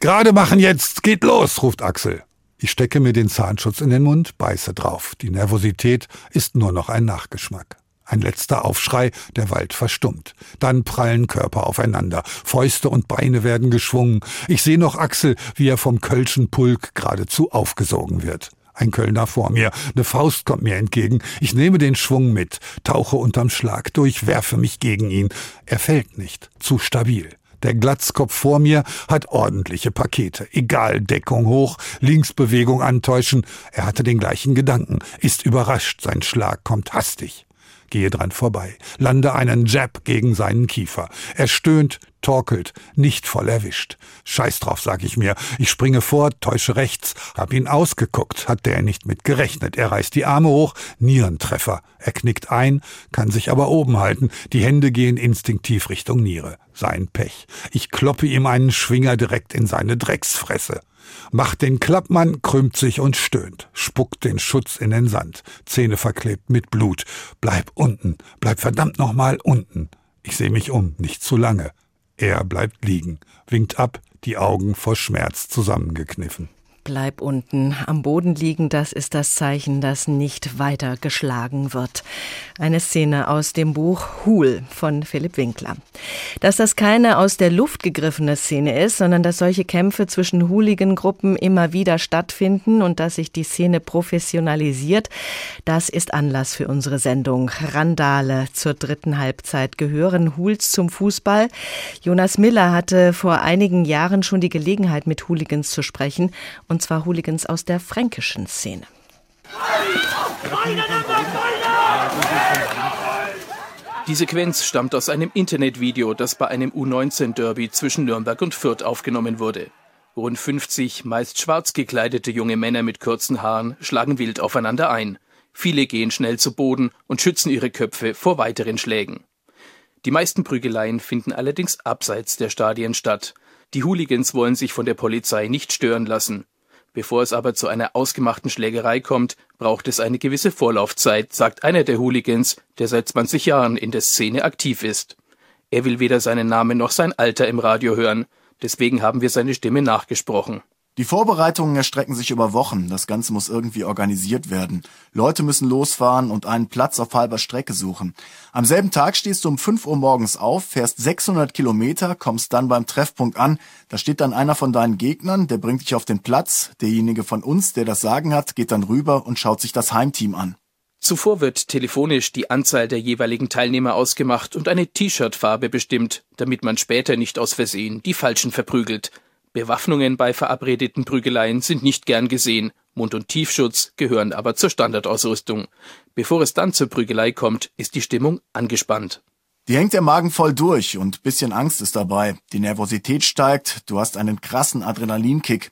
Gerade machen jetzt, geht los, ruft Axel. Ich stecke mir den Zahnschutz in den Mund, beiße drauf. Die Nervosität ist nur noch ein Nachgeschmack. Ein letzter Aufschrei, der Wald verstummt. Dann prallen Körper aufeinander. Fäuste und Beine werden geschwungen. Ich sehe noch Axel, wie er vom Kölschen Pulk geradezu aufgesogen wird. Ein Kölner vor mir. Eine Faust kommt mir entgegen. Ich nehme den Schwung mit, tauche unterm Schlag durch, werfe mich gegen ihn. Er fällt nicht. Zu stabil. Der Glatzkopf vor mir hat ordentliche Pakete. Egal, Deckung hoch, Linksbewegung antäuschen. Er hatte den gleichen Gedanken, ist überrascht, sein Schlag kommt hastig gehe dran vorbei, lande einen Jab gegen seinen Kiefer. Er stöhnt, torkelt, nicht voll erwischt. Scheiß drauf, sag ich mir. Ich springe vor, täusche rechts, hab ihn ausgeguckt, hat der nicht mit gerechnet. Er reißt die Arme hoch, Nierentreffer. Er knickt ein, kann sich aber oben halten. Die Hände gehen instinktiv Richtung Niere. Sein Pech. Ich kloppe ihm einen Schwinger direkt in seine Drecksfresse macht den Klappmann, krümmt sich und stöhnt, spuckt den Schutz in den Sand, Zähne verklebt mit Blut. Bleib unten, bleib verdammt nochmal unten. Ich seh mich um, nicht zu lange. Er bleibt liegen, winkt ab, die Augen vor Schmerz zusammengekniffen. Bleib unten am Boden liegen, das ist das Zeichen, dass nicht weiter geschlagen wird. Eine Szene aus dem Buch Hul von Philipp Winkler. Dass das keine aus der Luft gegriffene Szene ist, sondern dass solche Kämpfe zwischen Hooligan-Gruppen immer wieder stattfinden und dass sich die Szene professionalisiert, das ist Anlass für unsere Sendung. Randale zur dritten Halbzeit gehören Hools zum Fußball. Jonas Miller hatte vor einigen Jahren schon die Gelegenheit, mit Hooligans zu sprechen und zwar Hooligans aus der fränkischen Szene. Die Sequenz stammt aus einem Internetvideo, das bei einem U19-Derby zwischen Nürnberg und Fürth aufgenommen wurde. Rund 50 meist schwarz gekleidete junge Männer mit kurzen Haaren schlagen wild aufeinander ein. Viele gehen schnell zu Boden und schützen ihre Köpfe vor weiteren Schlägen. Die meisten Prügeleien finden allerdings abseits der Stadien statt. Die Hooligans wollen sich von der Polizei nicht stören lassen. Bevor es aber zu einer ausgemachten Schlägerei kommt, braucht es eine gewisse Vorlaufzeit, sagt einer der Hooligans, der seit 20 Jahren in der Szene aktiv ist. Er will weder seinen Namen noch sein Alter im Radio hören. Deswegen haben wir seine Stimme nachgesprochen. Die Vorbereitungen erstrecken sich über Wochen. Das Ganze muss irgendwie organisiert werden. Leute müssen losfahren und einen Platz auf halber Strecke suchen. Am selben Tag stehst du um 5 Uhr morgens auf, fährst 600 Kilometer, kommst dann beim Treffpunkt an. Da steht dann einer von deinen Gegnern, der bringt dich auf den Platz. Derjenige von uns, der das Sagen hat, geht dann rüber und schaut sich das Heimteam an. Zuvor wird telefonisch die Anzahl der jeweiligen Teilnehmer ausgemacht und eine T-Shirt-Farbe bestimmt, damit man später nicht aus Versehen die Falschen verprügelt. Bewaffnungen bei verabredeten Prügeleien sind nicht gern gesehen, Mund- und Tiefschutz gehören aber zur Standardausrüstung. Bevor es dann zur Prügelei kommt, ist die Stimmung angespannt. Die hängt der Magen voll durch und bisschen Angst ist dabei. Die Nervosität steigt, du hast einen krassen Adrenalinkick.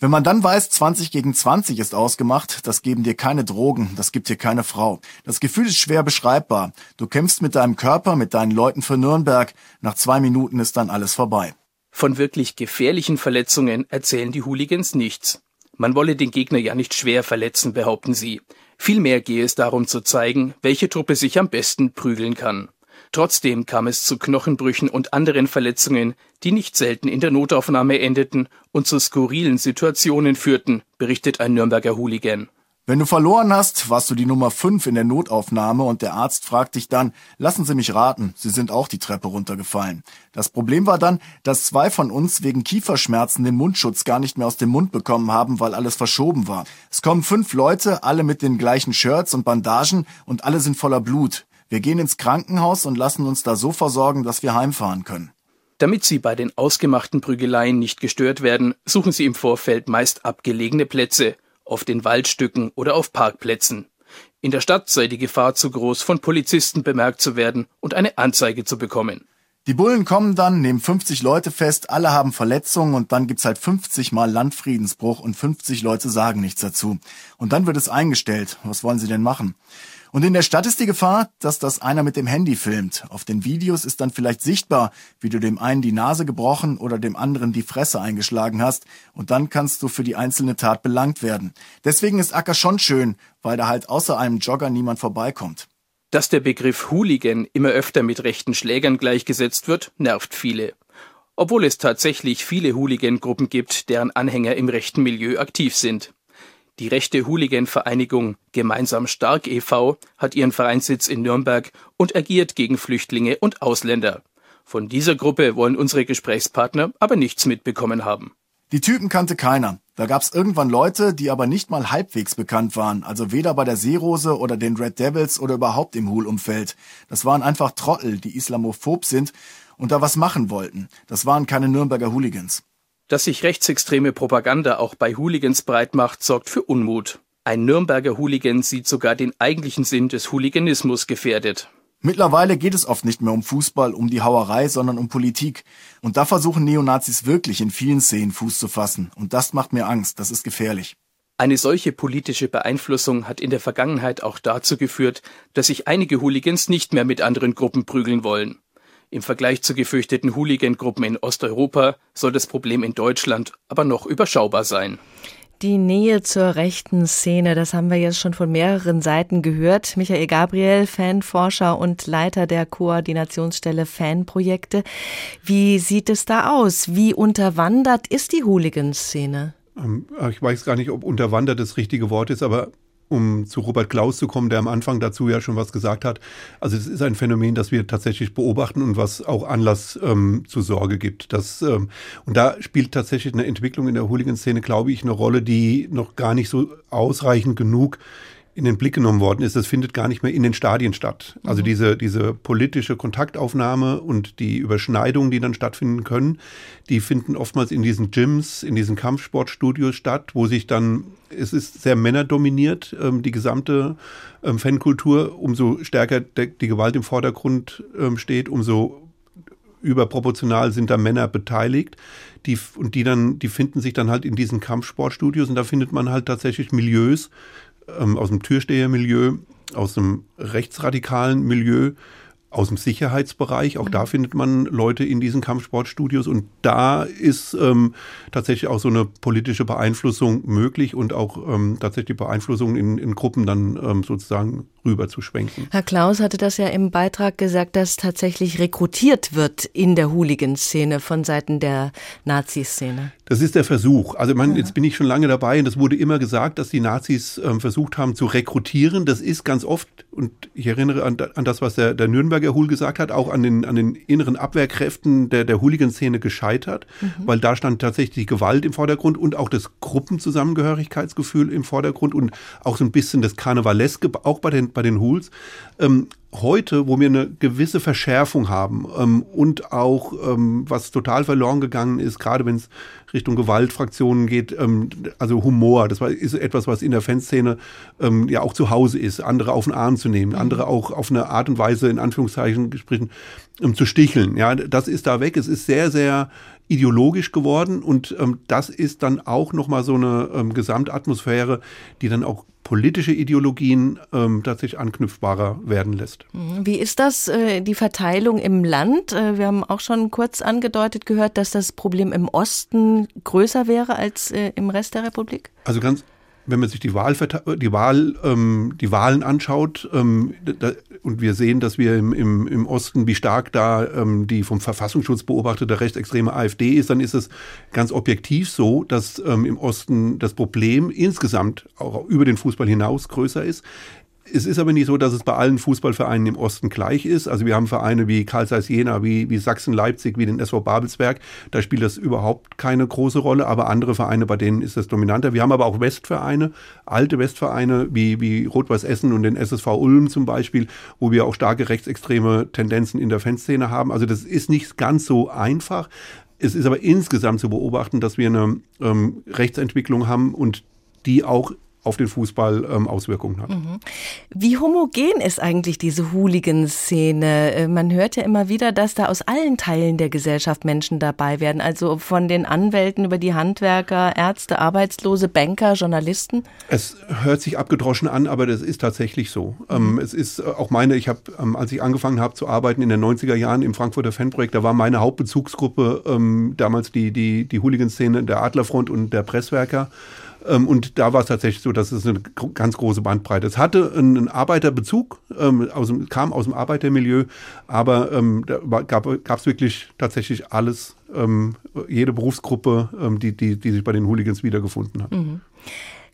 Wenn man dann weiß, 20 gegen 20 ist ausgemacht, das geben dir keine Drogen, das gibt dir keine Frau. Das Gefühl ist schwer beschreibbar. Du kämpfst mit deinem Körper, mit deinen Leuten für Nürnberg. Nach zwei Minuten ist dann alles vorbei. Von wirklich gefährlichen Verletzungen erzählen die Hooligans nichts. Man wolle den Gegner ja nicht schwer verletzen, behaupten sie. Vielmehr gehe es darum zu zeigen, welche Truppe sich am besten prügeln kann. Trotzdem kam es zu Knochenbrüchen und anderen Verletzungen, die nicht selten in der Notaufnahme endeten und zu skurrilen Situationen führten, berichtet ein Nürnberger Hooligan. Wenn du verloren hast, warst du die Nummer 5 in der Notaufnahme und der Arzt fragt dich dann, lassen Sie mich raten, Sie sind auch die Treppe runtergefallen. Das Problem war dann, dass zwei von uns wegen Kieferschmerzen den Mundschutz gar nicht mehr aus dem Mund bekommen haben, weil alles verschoben war. Es kommen fünf Leute, alle mit den gleichen Shirts und Bandagen und alle sind voller Blut. Wir gehen ins Krankenhaus und lassen uns da so versorgen, dass wir heimfahren können. Damit sie bei den ausgemachten Prügeleien nicht gestört werden, suchen sie im Vorfeld meist abgelegene Plätze – auf den Waldstücken oder auf Parkplätzen. In der Stadt sei die Gefahr zu groß, von Polizisten bemerkt zu werden und eine Anzeige zu bekommen. Die Bullen kommen dann, nehmen 50 Leute fest, alle haben Verletzungen und dann gibt's halt 50 mal Landfriedensbruch und 50 Leute sagen nichts dazu. Und dann wird es eingestellt. Was wollen sie denn machen? Und in der Stadt ist die Gefahr, dass das einer mit dem Handy filmt. Auf den Videos ist dann vielleicht sichtbar, wie du dem einen die Nase gebrochen oder dem anderen die Fresse eingeschlagen hast. Und dann kannst du für die einzelne Tat belangt werden. Deswegen ist Acker schon schön, weil da halt außer einem Jogger niemand vorbeikommt. Dass der Begriff Hooligan immer öfter mit rechten Schlägern gleichgesetzt wird, nervt viele. Obwohl es tatsächlich viele Hooligan-Gruppen gibt, deren Anhänger im rechten Milieu aktiv sind. Die rechte Hooligan-Vereinigung Gemeinsam Stark e.V. hat ihren Vereinssitz in Nürnberg und agiert gegen Flüchtlinge und Ausländer. Von dieser Gruppe wollen unsere Gesprächspartner aber nichts mitbekommen haben. Die Typen kannte keiner. Da gab's irgendwann Leute, die aber nicht mal halbwegs bekannt waren, also weder bei der Seerose oder den Red Devils oder überhaupt im Hool-Umfeld. Das waren einfach Trottel, die islamophob sind und da was machen wollten. Das waren keine Nürnberger Hooligans. Dass sich rechtsextreme Propaganda auch bei Hooligans breit macht, sorgt für Unmut. Ein Nürnberger Hooligan sieht sogar den eigentlichen Sinn des Hooliganismus gefährdet. Mittlerweile geht es oft nicht mehr um Fußball, um die Hauerei, sondern um Politik. Und da versuchen Neonazis wirklich in vielen Szenen Fuß zu fassen. Und das macht mir Angst, das ist gefährlich. Eine solche politische Beeinflussung hat in der Vergangenheit auch dazu geführt, dass sich einige Hooligans nicht mehr mit anderen Gruppen prügeln wollen. Im Vergleich zu gefürchteten Hooligan-Gruppen in Osteuropa soll das Problem in Deutschland aber noch überschaubar sein. Die Nähe zur rechten Szene, das haben wir jetzt schon von mehreren Seiten gehört. Michael Gabriel, Fanforscher und Leiter der Koordinationsstelle Fanprojekte. Wie sieht es da aus? Wie unterwandert ist die Hooligan-Szene? Ähm, ich weiß gar nicht, ob unterwandert das richtige Wort ist, aber um zu Robert Klaus zu kommen, der am Anfang dazu ja schon was gesagt hat. Also es ist ein Phänomen, das wir tatsächlich beobachten und was auch Anlass ähm, zur Sorge gibt. Das, ähm, und da spielt tatsächlich eine Entwicklung in der Hooligan-Szene, glaube ich, eine Rolle, die noch gar nicht so ausreichend genug in den Blick genommen worden ist, das findet gar nicht mehr in den Stadien statt. Also mhm. diese, diese politische Kontaktaufnahme und die Überschneidungen, die dann stattfinden können, die finden oftmals in diesen Gyms, in diesen Kampfsportstudios statt, wo sich dann, es ist sehr männerdominiert, ähm, die gesamte ähm, Fankultur, umso stärker die Gewalt im Vordergrund ähm, steht, umso überproportional sind da Männer beteiligt, die, und die dann, die finden sich dann halt in diesen Kampfsportstudios und da findet man halt tatsächlich Milieus ähm, aus dem Türstehermilieu, aus dem rechtsradikalen Milieu, aus dem Sicherheitsbereich. Auch da findet man Leute in diesen Kampfsportstudios und da ist ähm, tatsächlich auch so eine politische Beeinflussung möglich und auch ähm, tatsächlich Beeinflussung in, in Gruppen dann ähm, sozusagen rüber zu schwenken. Herr Klaus hatte das ja im Beitrag gesagt, dass tatsächlich rekrutiert wird in der Hooligan-Szene von Seiten der Nazi-Szene. Das ist der Versuch. Also man, jetzt bin ich schon lange dabei und es wurde immer gesagt, dass die Nazis ähm, versucht haben zu rekrutieren. Das ist ganz oft, und ich erinnere an, an das, was der, der Nürnberger Hul gesagt hat, auch an den, an den inneren Abwehrkräften der, der Hooligan-Szene gescheitert, mhm. weil da stand tatsächlich die Gewalt im Vordergrund und auch das Gruppenzusammengehörigkeitsgefühl im Vordergrund und auch so ein bisschen das Karnevaleske, auch bei den, bei den Hools. Ähm, heute, wo wir eine gewisse Verschärfung haben ähm, und auch ähm, was total verloren gegangen ist, gerade wenn es Richtung Gewaltfraktionen geht, ähm, also Humor, das war, ist etwas, was in der Fanszene ähm, ja auch zu Hause ist, andere auf den Arm zu nehmen, mhm. andere auch auf eine Art und Weise, in Anführungszeichen gesprochen, ähm, zu sticheln. Ja, das ist da weg. Es ist sehr, sehr ideologisch geworden und ähm, das ist dann auch nochmal so eine ähm, Gesamtatmosphäre, die dann auch politische Ideologien ähm, tatsächlich anknüpfbarer werden lässt. Mhm. Wie ist das, äh, die Verteilung im Land? Äh, wir haben auch schon kurz angedeutet gehört, dass das Problem im Osten größer wäre als äh, im Rest der Republik? Also ganz wenn man sich die, Wahl, die, Wahl, ähm, die Wahlen anschaut ähm, da, und wir sehen, dass wir im, im, im Osten, wie stark da ähm, die vom Verfassungsschutz beobachtete rechtsextreme AfD ist, dann ist es ganz objektiv so, dass ähm, im Osten das Problem insgesamt auch über den Fußball hinaus größer ist. Es ist aber nicht so, dass es bei allen Fußballvereinen im Osten gleich ist. Also wir haben Vereine wie Karl Zeiss Jena, wie, wie Sachsen-Leipzig, wie den SV Babelsberg. Da spielt das überhaupt keine große Rolle. Aber andere Vereine, bei denen ist das dominanter. Wir haben aber auch Westvereine, alte Westvereine wie, wie Rot-Weiß Essen und den SSV Ulm zum Beispiel, wo wir auch starke rechtsextreme Tendenzen in der Fanszene haben. Also das ist nicht ganz so einfach. Es ist aber insgesamt zu beobachten, dass wir eine ähm, Rechtsentwicklung haben und die auch auf den Fußball ähm, Auswirkungen hat. Mhm. Wie homogen ist eigentlich diese Hooligan-Szene? Äh, man hört ja immer wieder, dass da aus allen Teilen der Gesellschaft Menschen dabei werden. Also von den Anwälten über die Handwerker, Ärzte, Arbeitslose, Banker, Journalisten. Es hört sich abgedroschen an, aber das ist tatsächlich so. Ähm, mhm. Es ist äh, auch meine, ich habe, ähm, als ich angefangen habe zu arbeiten in den 90er Jahren im Frankfurter Fanprojekt, da war meine Hauptbezugsgruppe ähm, damals die, die, die Hooligan-Szene der Adlerfront und der Presswerker. Ähm, und da war es tatsächlich so, dass es eine ganz große Bandbreite. Es hatte einen Arbeiterbezug, ähm, aus dem, kam aus dem Arbeitermilieu, aber ähm, da gab es wirklich tatsächlich alles, jede Berufsgruppe, die, die, die sich bei den Hooligans wiedergefunden hat. Mhm.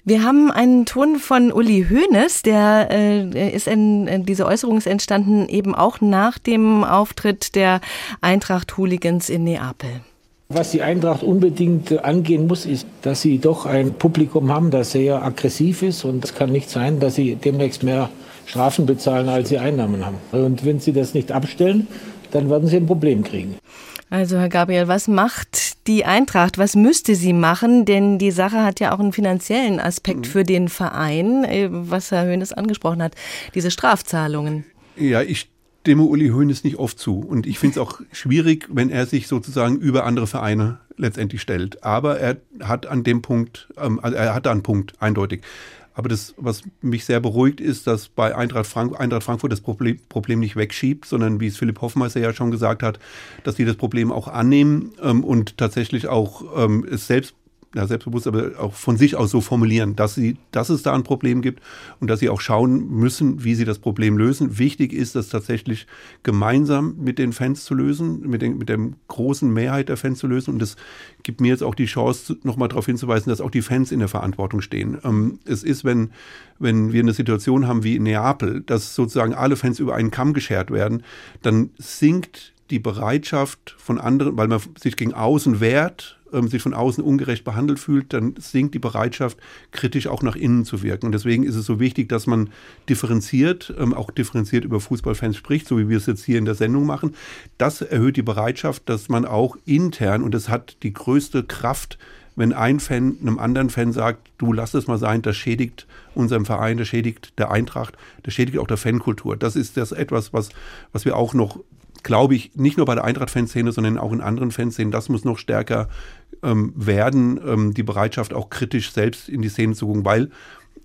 Wir haben einen Ton von Uli Hoeneß, der äh, ist in, in, diese Äußerung ist entstanden eben auch nach dem Auftritt der Eintracht Hooligans in Neapel. Was die Eintracht unbedingt angehen muss, ist, dass sie doch ein Publikum haben, das sehr aggressiv ist. Und es kann nicht sein, dass sie demnächst mehr Strafen bezahlen, als sie Einnahmen haben. Und wenn sie das nicht abstellen, dann werden sie ein Problem kriegen. Also Herr Gabriel, was macht die Eintracht? Was müsste sie machen? Denn die Sache hat ja auch einen finanziellen Aspekt mhm. für den Verein, äh, was Herr Höhnes angesprochen hat, diese Strafzahlungen. Ja, ich stimme Uli Hoeneß nicht oft zu. Und ich finde es auch schwierig, wenn er sich sozusagen über andere Vereine letztendlich stellt. Aber er hat an dem Punkt, ähm, also er hat da einen Punkt, eindeutig. Aber das, was mich sehr beruhigt, ist, dass bei Eintracht, Frank Eintracht Frankfurt das Problem, Problem, nicht wegschiebt, sondern wie es Philipp Hoffmeister ja schon gesagt hat, dass die das Problem auch annehmen ähm, und tatsächlich auch ähm, es selbst ja, selbstbewusst, aber auch von sich aus so formulieren, dass sie, dass es da ein Problem gibt und dass sie auch schauen müssen, wie sie das Problem lösen. Wichtig ist, das tatsächlich gemeinsam mit den Fans zu lösen, mit, den, mit der großen Mehrheit der Fans zu lösen. Und das gibt mir jetzt auch die Chance, nochmal darauf hinzuweisen, dass auch die Fans in der Verantwortung stehen. Ähm, es ist, wenn, wenn wir eine Situation haben wie in Neapel, dass sozusagen alle Fans über einen Kamm geschert werden, dann sinkt die Bereitschaft von anderen, weil man sich gegen außen wehrt, ähm, sich von außen ungerecht behandelt fühlt, dann sinkt die Bereitschaft, kritisch auch nach innen zu wirken. Und deswegen ist es so wichtig, dass man differenziert, ähm, auch differenziert über Fußballfans spricht, so wie wir es jetzt hier in der Sendung machen. Das erhöht die Bereitschaft, dass man auch intern, und das hat die größte Kraft, wenn ein Fan einem anderen Fan sagt, du lass es mal sein, das schädigt unserem Verein, das schädigt der Eintracht, das schädigt auch der Fankultur. Das ist das etwas, was, was wir auch noch glaube ich, nicht nur bei der Eintracht-Fanszene, sondern auch in anderen Fanszenen, das muss noch stärker ähm, werden, ähm, die Bereitschaft auch kritisch selbst in die Szene zu gucken, weil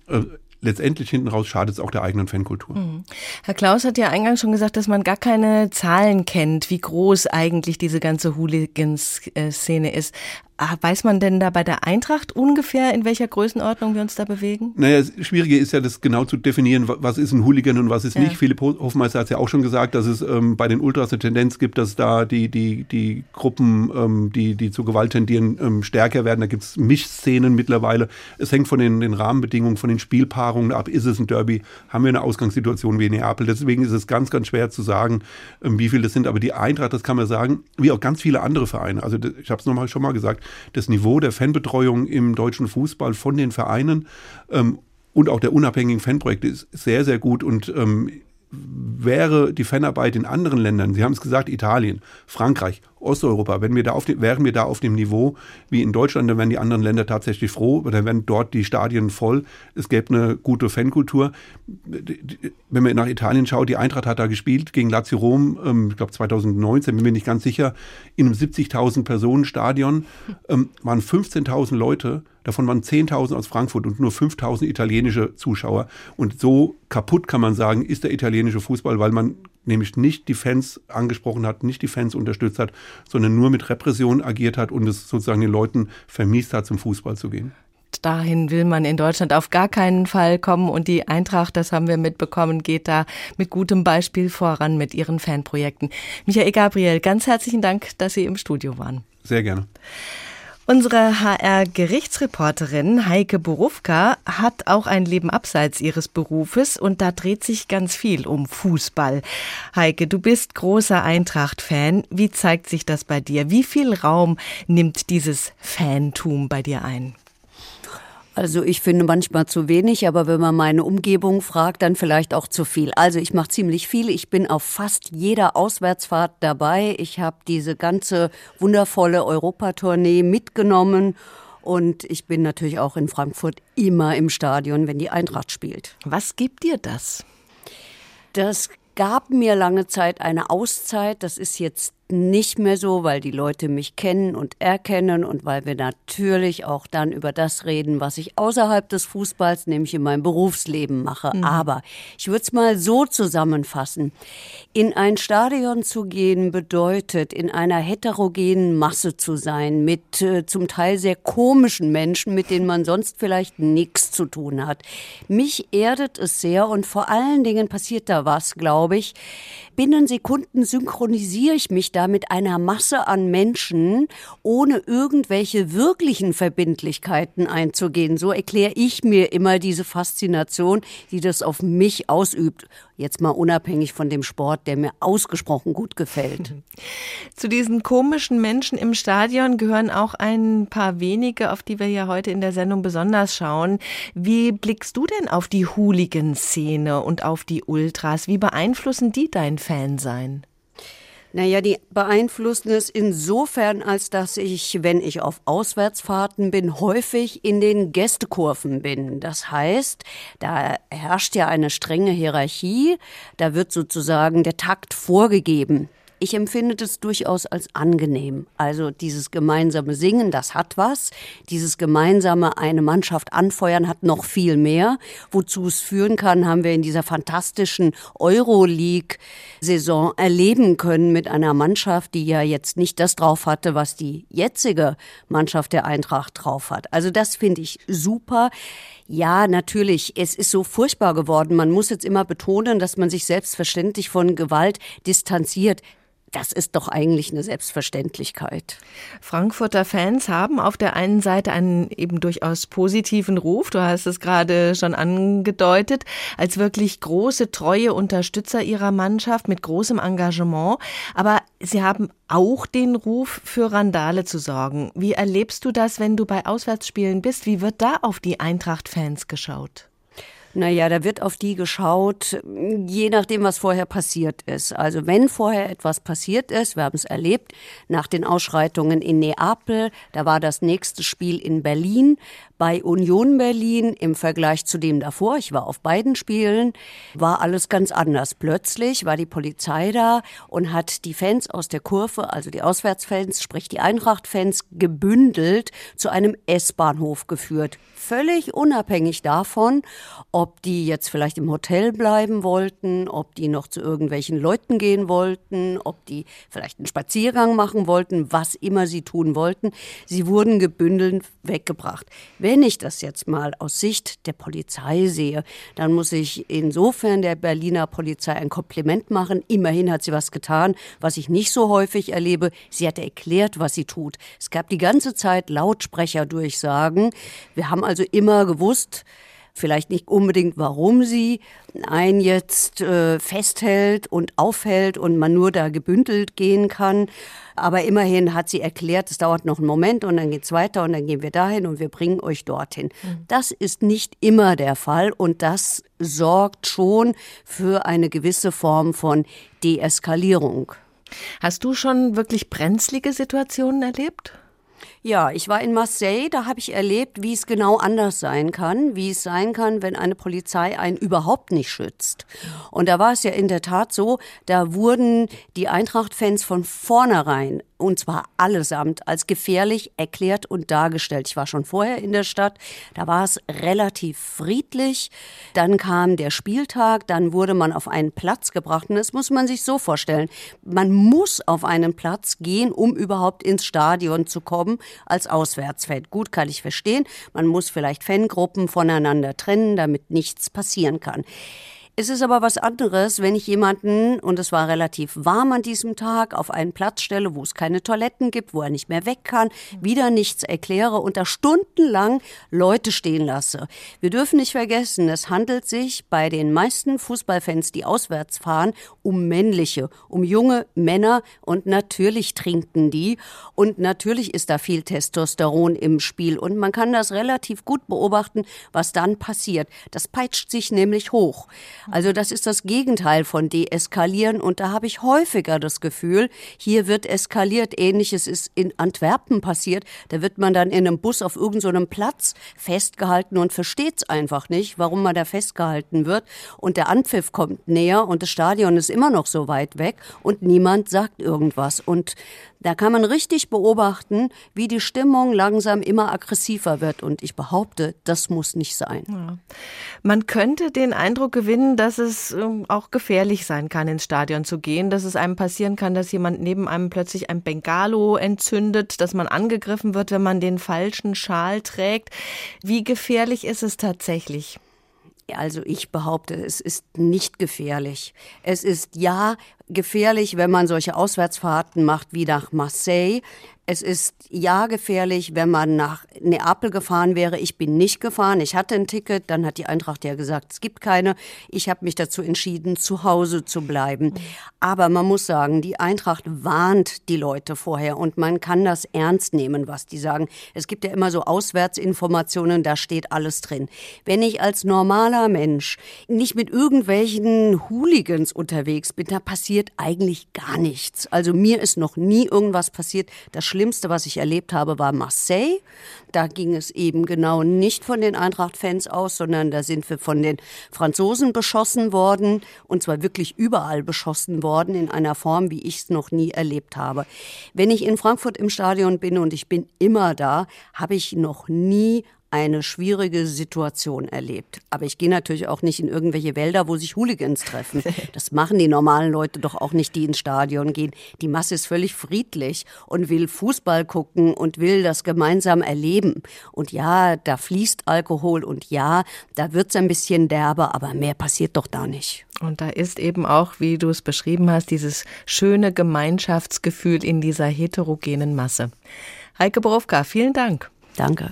äh, letztendlich hinten raus schadet es auch der eigenen Fankultur. Mhm. Herr Klaus hat ja eingangs schon gesagt, dass man gar keine Zahlen kennt, wie groß eigentlich diese ganze Hooligans-Szene ist. Ah, weiß man denn da bei der Eintracht ungefähr, in welcher Größenordnung wir uns da bewegen? Naja, das Schwierige ist ja, das genau zu definieren, was ist ein Hooligan und was ist ja. nicht. Philipp Hofmeister hat es ja auch schon gesagt, dass es ähm, bei den Ultras eine Tendenz gibt, dass da die, die, die Gruppen, ähm, die, die zu Gewalt tendieren, ähm, stärker werden. Da gibt es Mischszenen mittlerweile. Es hängt von den, den Rahmenbedingungen, von den Spielpaarungen ab. Ist es ein Derby? Haben wir eine Ausgangssituation wie in Neapel? Deswegen ist es ganz, ganz schwer zu sagen, ähm, wie viele das sind. Aber die Eintracht, das kann man sagen, wie auch ganz viele andere Vereine. Also ich habe es nochmal schon mal gesagt, das Niveau der Fanbetreuung im deutschen Fußball von den Vereinen ähm, und auch der unabhängigen Fanprojekte ist sehr, sehr gut. Und ähm, wäre die Fanarbeit in anderen Ländern, Sie haben es gesagt, Italien, Frankreich, Osteuropa, wenn wir da auf wären wir da auf dem Niveau wie in Deutschland, dann wären die anderen Länder tatsächlich froh, dann wären dort die Stadien voll, es gäbe eine gute Fankultur. Wenn man nach Italien schaut, die Eintracht hat da gespielt gegen Lazio Rom, ähm, ich glaube 2019, bin mir nicht ganz sicher, in einem 70.000 Personen Stadion ähm, waren 15.000 Leute Davon waren 10.000 aus Frankfurt und nur 5.000 italienische Zuschauer. Und so kaputt kann man sagen, ist der italienische Fußball, weil man nämlich nicht die Fans angesprochen hat, nicht die Fans unterstützt hat, sondern nur mit Repression agiert hat und es sozusagen den Leuten vermiest hat, zum Fußball zu gehen. Dahin will man in Deutschland auf gar keinen Fall kommen und die Eintracht, das haben wir mitbekommen, geht da mit gutem Beispiel voran mit ihren Fanprojekten. Michael Gabriel, ganz herzlichen Dank, dass Sie im Studio waren. Sehr gerne. Unsere HR-Gerichtsreporterin Heike Borufka hat auch ein Leben abseits ihres Berufes und da dreht sich ganz viel um Fußball. Heike, du bist großer Eintracht-Fan. Wie zeigt sich das bei dir? Wie viel Raum nimmt dieses Fantum bei dir ein? Also ich finde manchmal zu wenig, aber wenn man meine Umgebung fragt, dann vielleicht auch zu viel. Also ich mache ziemlich viel. Ich bin auf fast jeder Auswärtsfahrt dabei. Ich habe diese ganze wundervolle Europatournee mitgenommen. Und ich bin natürlich auch in Frankfurt immer im Stadion, wenn die Eintracht spielt. Was gibt dir das? Das gab mir lange Zeit eine Auszeit. Das ist jetzt nicht mehr so, weil die Leute mich kennen und erkennen und weil wir natürlich auch dann über das reden, was ich außerhalb des Fußballs, nämlich in meinem Berufsleben mache. Mhm. Aber ich würde es mal so zusammenfassen. In ein Stadion zu gehen bedeutet, in einer heterogenen Masse zu sein, mit äh, zum Teil sehr komischen Menschen, mit denen man sonst vielleicht nichts zu tun hat. Mich erdet es sehr und vor allen Dingen passiert da was, glaube ich. Binnen Sekunden synchronisiere ich mich da mit einer Masse an Menschen, ohne irgendwelche wirklichen Verbindlichkeiten einzugehen. So erkläre ich mir immer diese Faszination, die das auf mich ausübt. Jetzt mal unabhängig von dem Sport, der mir ausgesprochen gut gefällt. Zu diesen komischen Menschen im Stadion gehören auch ein paar wenige, auf die wir ja heute in der Sendung besonders schauen. Wie blickst du denn auf die Hooligan-Szene und auf die Ultras? Wie beeinflussen die dein Fansein? Naja, die beeinflussen es insofern, als dass ich, wenn ich auf Auswärtsfahrten bin, häufig in den Gästekurven bin. Das heißt, da herrscht ja eine strenge Hierarchie, da wird sozusagen der Takt vorgegeben. Ich empfinde das durchaus als angenehm. Also dieses gemeinsame Singen, das hat was. Dieses gemeinsame eine Mannschaft anfeuern hat noch viel mehr. Wozu es führen kann, haben wir in dieser fantastischen Euroleague-Saison erleben können mit einer Mannschaft, die ja jetzt nicht das drauf hatte, was die jetzige Mannschaft der Eintracht drauf hat. Also das finde ich super. Ja, natürlich. Es ist so furchtbar geworden. Man muss jetzt immer betonen, dass man sich selbstverständlich von Gewalt distanziert. Das ist doch eigentlich eine Selbstverständlichkeit. Frankfurter Fans haben auf der einen Seite einen eben durchaus positiven Ruf, du hast es gerade schon angedeutet, als wirklich große, treue Unterstützer ihrer Mannschaft mit großem Engagement. Aber sie haben auch den Ruf, für Randale zu sorgen. Wie erlebst du das, wenn du bei Auswärtsspielen bist? Wie wird da auf die Eintracht-Fans geschaut? Naja, da wird auf die geschaut, je nachdem, was vorher passiert ist. Also wenn vorher etwas passiert ist, wir haben es erlebt, nach den Ausschreitungen in Neapel, da war das nächste Spiel in Berlin, Bei Union Berlin im Vergleich zu dem davor, ich war auf beiden Spielen, war alles ganz anders. Plötzlich war die Polizei da und hat die Fans aus der Kurve, also die Auswärtsfans, sprich die Eintracht-Fans, gebündelt zu einem S-Bahnhof geführt. Völlig unabhängig davon, ob die jetzt vielleicht im Hotel bleiben wollten, ob die noch zu irgendwelchen Leuten gehen wollten, ob die vielleicht einen Spaziergang machen wollten, was immer sie tun wollten. Sie wurden gebündelt weggebracht. Wenn ich das jetzt mal aus Sicht der Polizei sehe, dann muss ich insofern der Berliner Polizei ein Kompliment machen. Immerhin hat sie was getan, was ich nicht so häufig erlebe. Sie hat erklärt, was sie tut. Es gab die ganze Zeit Lautsprecherdurchsagen. Wir haben also immer gewusst, vielleicht nicht unbedingt, warum sie einen jetzt äh, festhält und aufhält und man nur da gebündelt gehen kann. Aber immerhin hat sie erklärt, es dauert noch einen Moment und dann geht's weiter und dann gehen wir dahin und wir bringen euch dorthin. Mhm. Das ist nicht immer der Fall und das sorgt schon für eine gewisse Form von Deeskalierung. Hast du schon wirklich brenzlige Situationen erlebt? Ja, ich war in Marseille, da habe ich erlebt, wie es genau anders sein kann, wie es sein kann, wenn eine Polizei einen überhaupt nicht schützt. Und da war es ja in der Tat so, da wurden die Eintracht-Fans von vornherein und zwar allesamt als gefährlich erklärt und dargestellt. Ich war schon vorher in der Stadt, da war es relativ friedlich. Dann kam der Spieltag, dann wurde man auf einen Platz gebracht und das muss man sich so vorstellen. Man muss auf einen Platz gehen, um überhaupt ins Stadion zu kommen als Auswärtsfan. Gut kann ich verstehen, man muss vielleicht Fangruppen voneinander trennen, damit nichts passieren kann. Es ist aber was anderes, wenn ich jemanden, und es war relativ warm an diesem Tag, auf einen Platz stelle, wo es keine Toiletten gibt, wo er nicht mehr weg kann, wieder nichts erkläre und da stundenlang Leute stehen lasse. Wir dürfen nicht vergessen, es handelt sich bei den meisten Fußballfans, die auswärts fahren, um männliche, um junge Männer und natürlich trinken die und natürlich ist da viel Testosteron im Spiel und man kann das relativ gut beobachten, was dann passiert. Das peitscht sich nämlich hoch. Also das ist das Gegenteil von deeskalieren und da habe ich häufiger das Gefühl, hier wird eskaliert. Ähnliches ist in Antwerpen passiert. Da wird man dann in einem Bus auf irgendeinem so Platz festgehalten und versteht es einfach nicht, warum man da festgehalten wird. Und der Anpfiff kommt näher und das Stadion ist immer noch so weit weg und niemand sagt irgendwas. Und da kann man richtig beobachten, wie die Stimmung langsam immer aggressiver wird. Und ich behaupte, das muss nicht sein. Ja. Man könnte den Eindruck gewinnen, dass es ähm, auch gefährlich sein kann, ins Stadion zu gehen, dass es einem passieren kann, dass jemand neben einem plötzlich ein Bengalo entzündet, dass man angegriffen wird, wenn man den falschen Schal trägt. Wie gefährlich ist es tatsächlich? Also ich behaupte, es ist nicht gefährlich. Es ist ja gefährlich, wenn man solche Auswärtsfahrten macht wie nach Marseille. Es ist ja gefährlich, wenn man nach Neapel gefahren wäre. Ich bin nicht gefahren. Ich hatte ein Ticket. Dann hat die Eintracht ja gesagt, es gibt keine. Ich habe mich dazu entschieden, zu Hause zu bleiben. Aber man muss sagen, die Eintracht warnt die Leute vorher und man kann das ernst nehmen, was die sagen. Es gibt ja immer so Auswärtsinformationen, da steht alles drin. Wenn ich als normaler Mensch nicht mit irgendwelchen Hooligans unterwegs bin, da passiert eigentlich gar nichts. Also mir ist noch nie irgendwas passiert. Das Schlimmste, was ich erlebt habe, war Marseille. Da ging es eben genau nicht von den Eintracht-Fans aus, sondern da sind wir von den Franzosen beschossen worden und zwar wirklich überall beschossen worden in einer Form, wie ich es noch nie erlebt habe. Wenn ich in Frankfurt im Stadion bin und ich bin immer da, habe ich noch nie eine schwierige Situation erlebt. Aber ich gehe natürlich auch nicht in irgendwelche Wälder, wo sich Hooligans treffen. Das machen die normalen Leute doch auch nicht, die ins Stadion gehen. Die Masse ist völlig friedlich und will Fußball gucken und will das gemeinsam erleben. Und ja, da fließt Alkohol und ja, da wird's ein bisschen derber, aber mehr passiert doch da nicht. Und da ist eben auch, wie du es beschrieben hast, dieses schöne Gemeinschaftsgefühl in dieser heterogenen Masse. Heike Borowka, vielen Dank. Danke.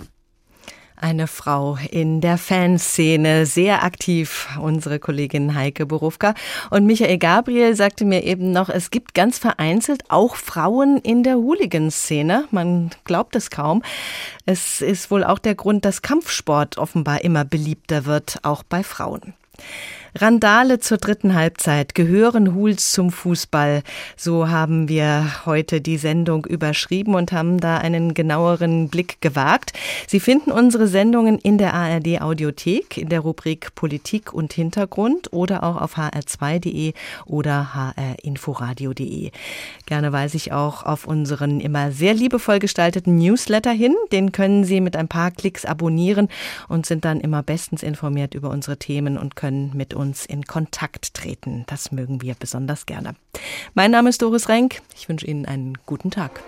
Eine Frau in der Fanszene, sehr aktiv, unsere Kollegin Heike Borufka. Und Michael Gabriel sagte mir eben noch, es gibt ganz vereinzelt auch Frauen in der Hooligan-Szene. Man glaubt es kaum. Es ist wohl auch der Grund, dass Kampfsport offenbar immer beliebter wird, auch bei Frauen. Randale zur dritten Halbzeit. Gehören Huls zum Fußball? So haben wir heute die Sendung überschrieben und haben da einen genaueren Blick gewagt. Sie finden unsere Sendungen in der ARD Audiothek, in der Rubrik Politik und Hintergrund oder auch auf hr2.de oder hrinforadio.de. Gerne weise ich auch auf unseren immer sehr liebevoll gestalteten Newsletter hin. Den können Sie mit ein paar Klicks abonnieren und sind dann immer bestens informiert über unsere Themen und können mit uns in Kontakt treten. Das mögen wir besonders gerne. Mein Name ist Doris Renk. Ich wünsche Ihnen einen guten Tag.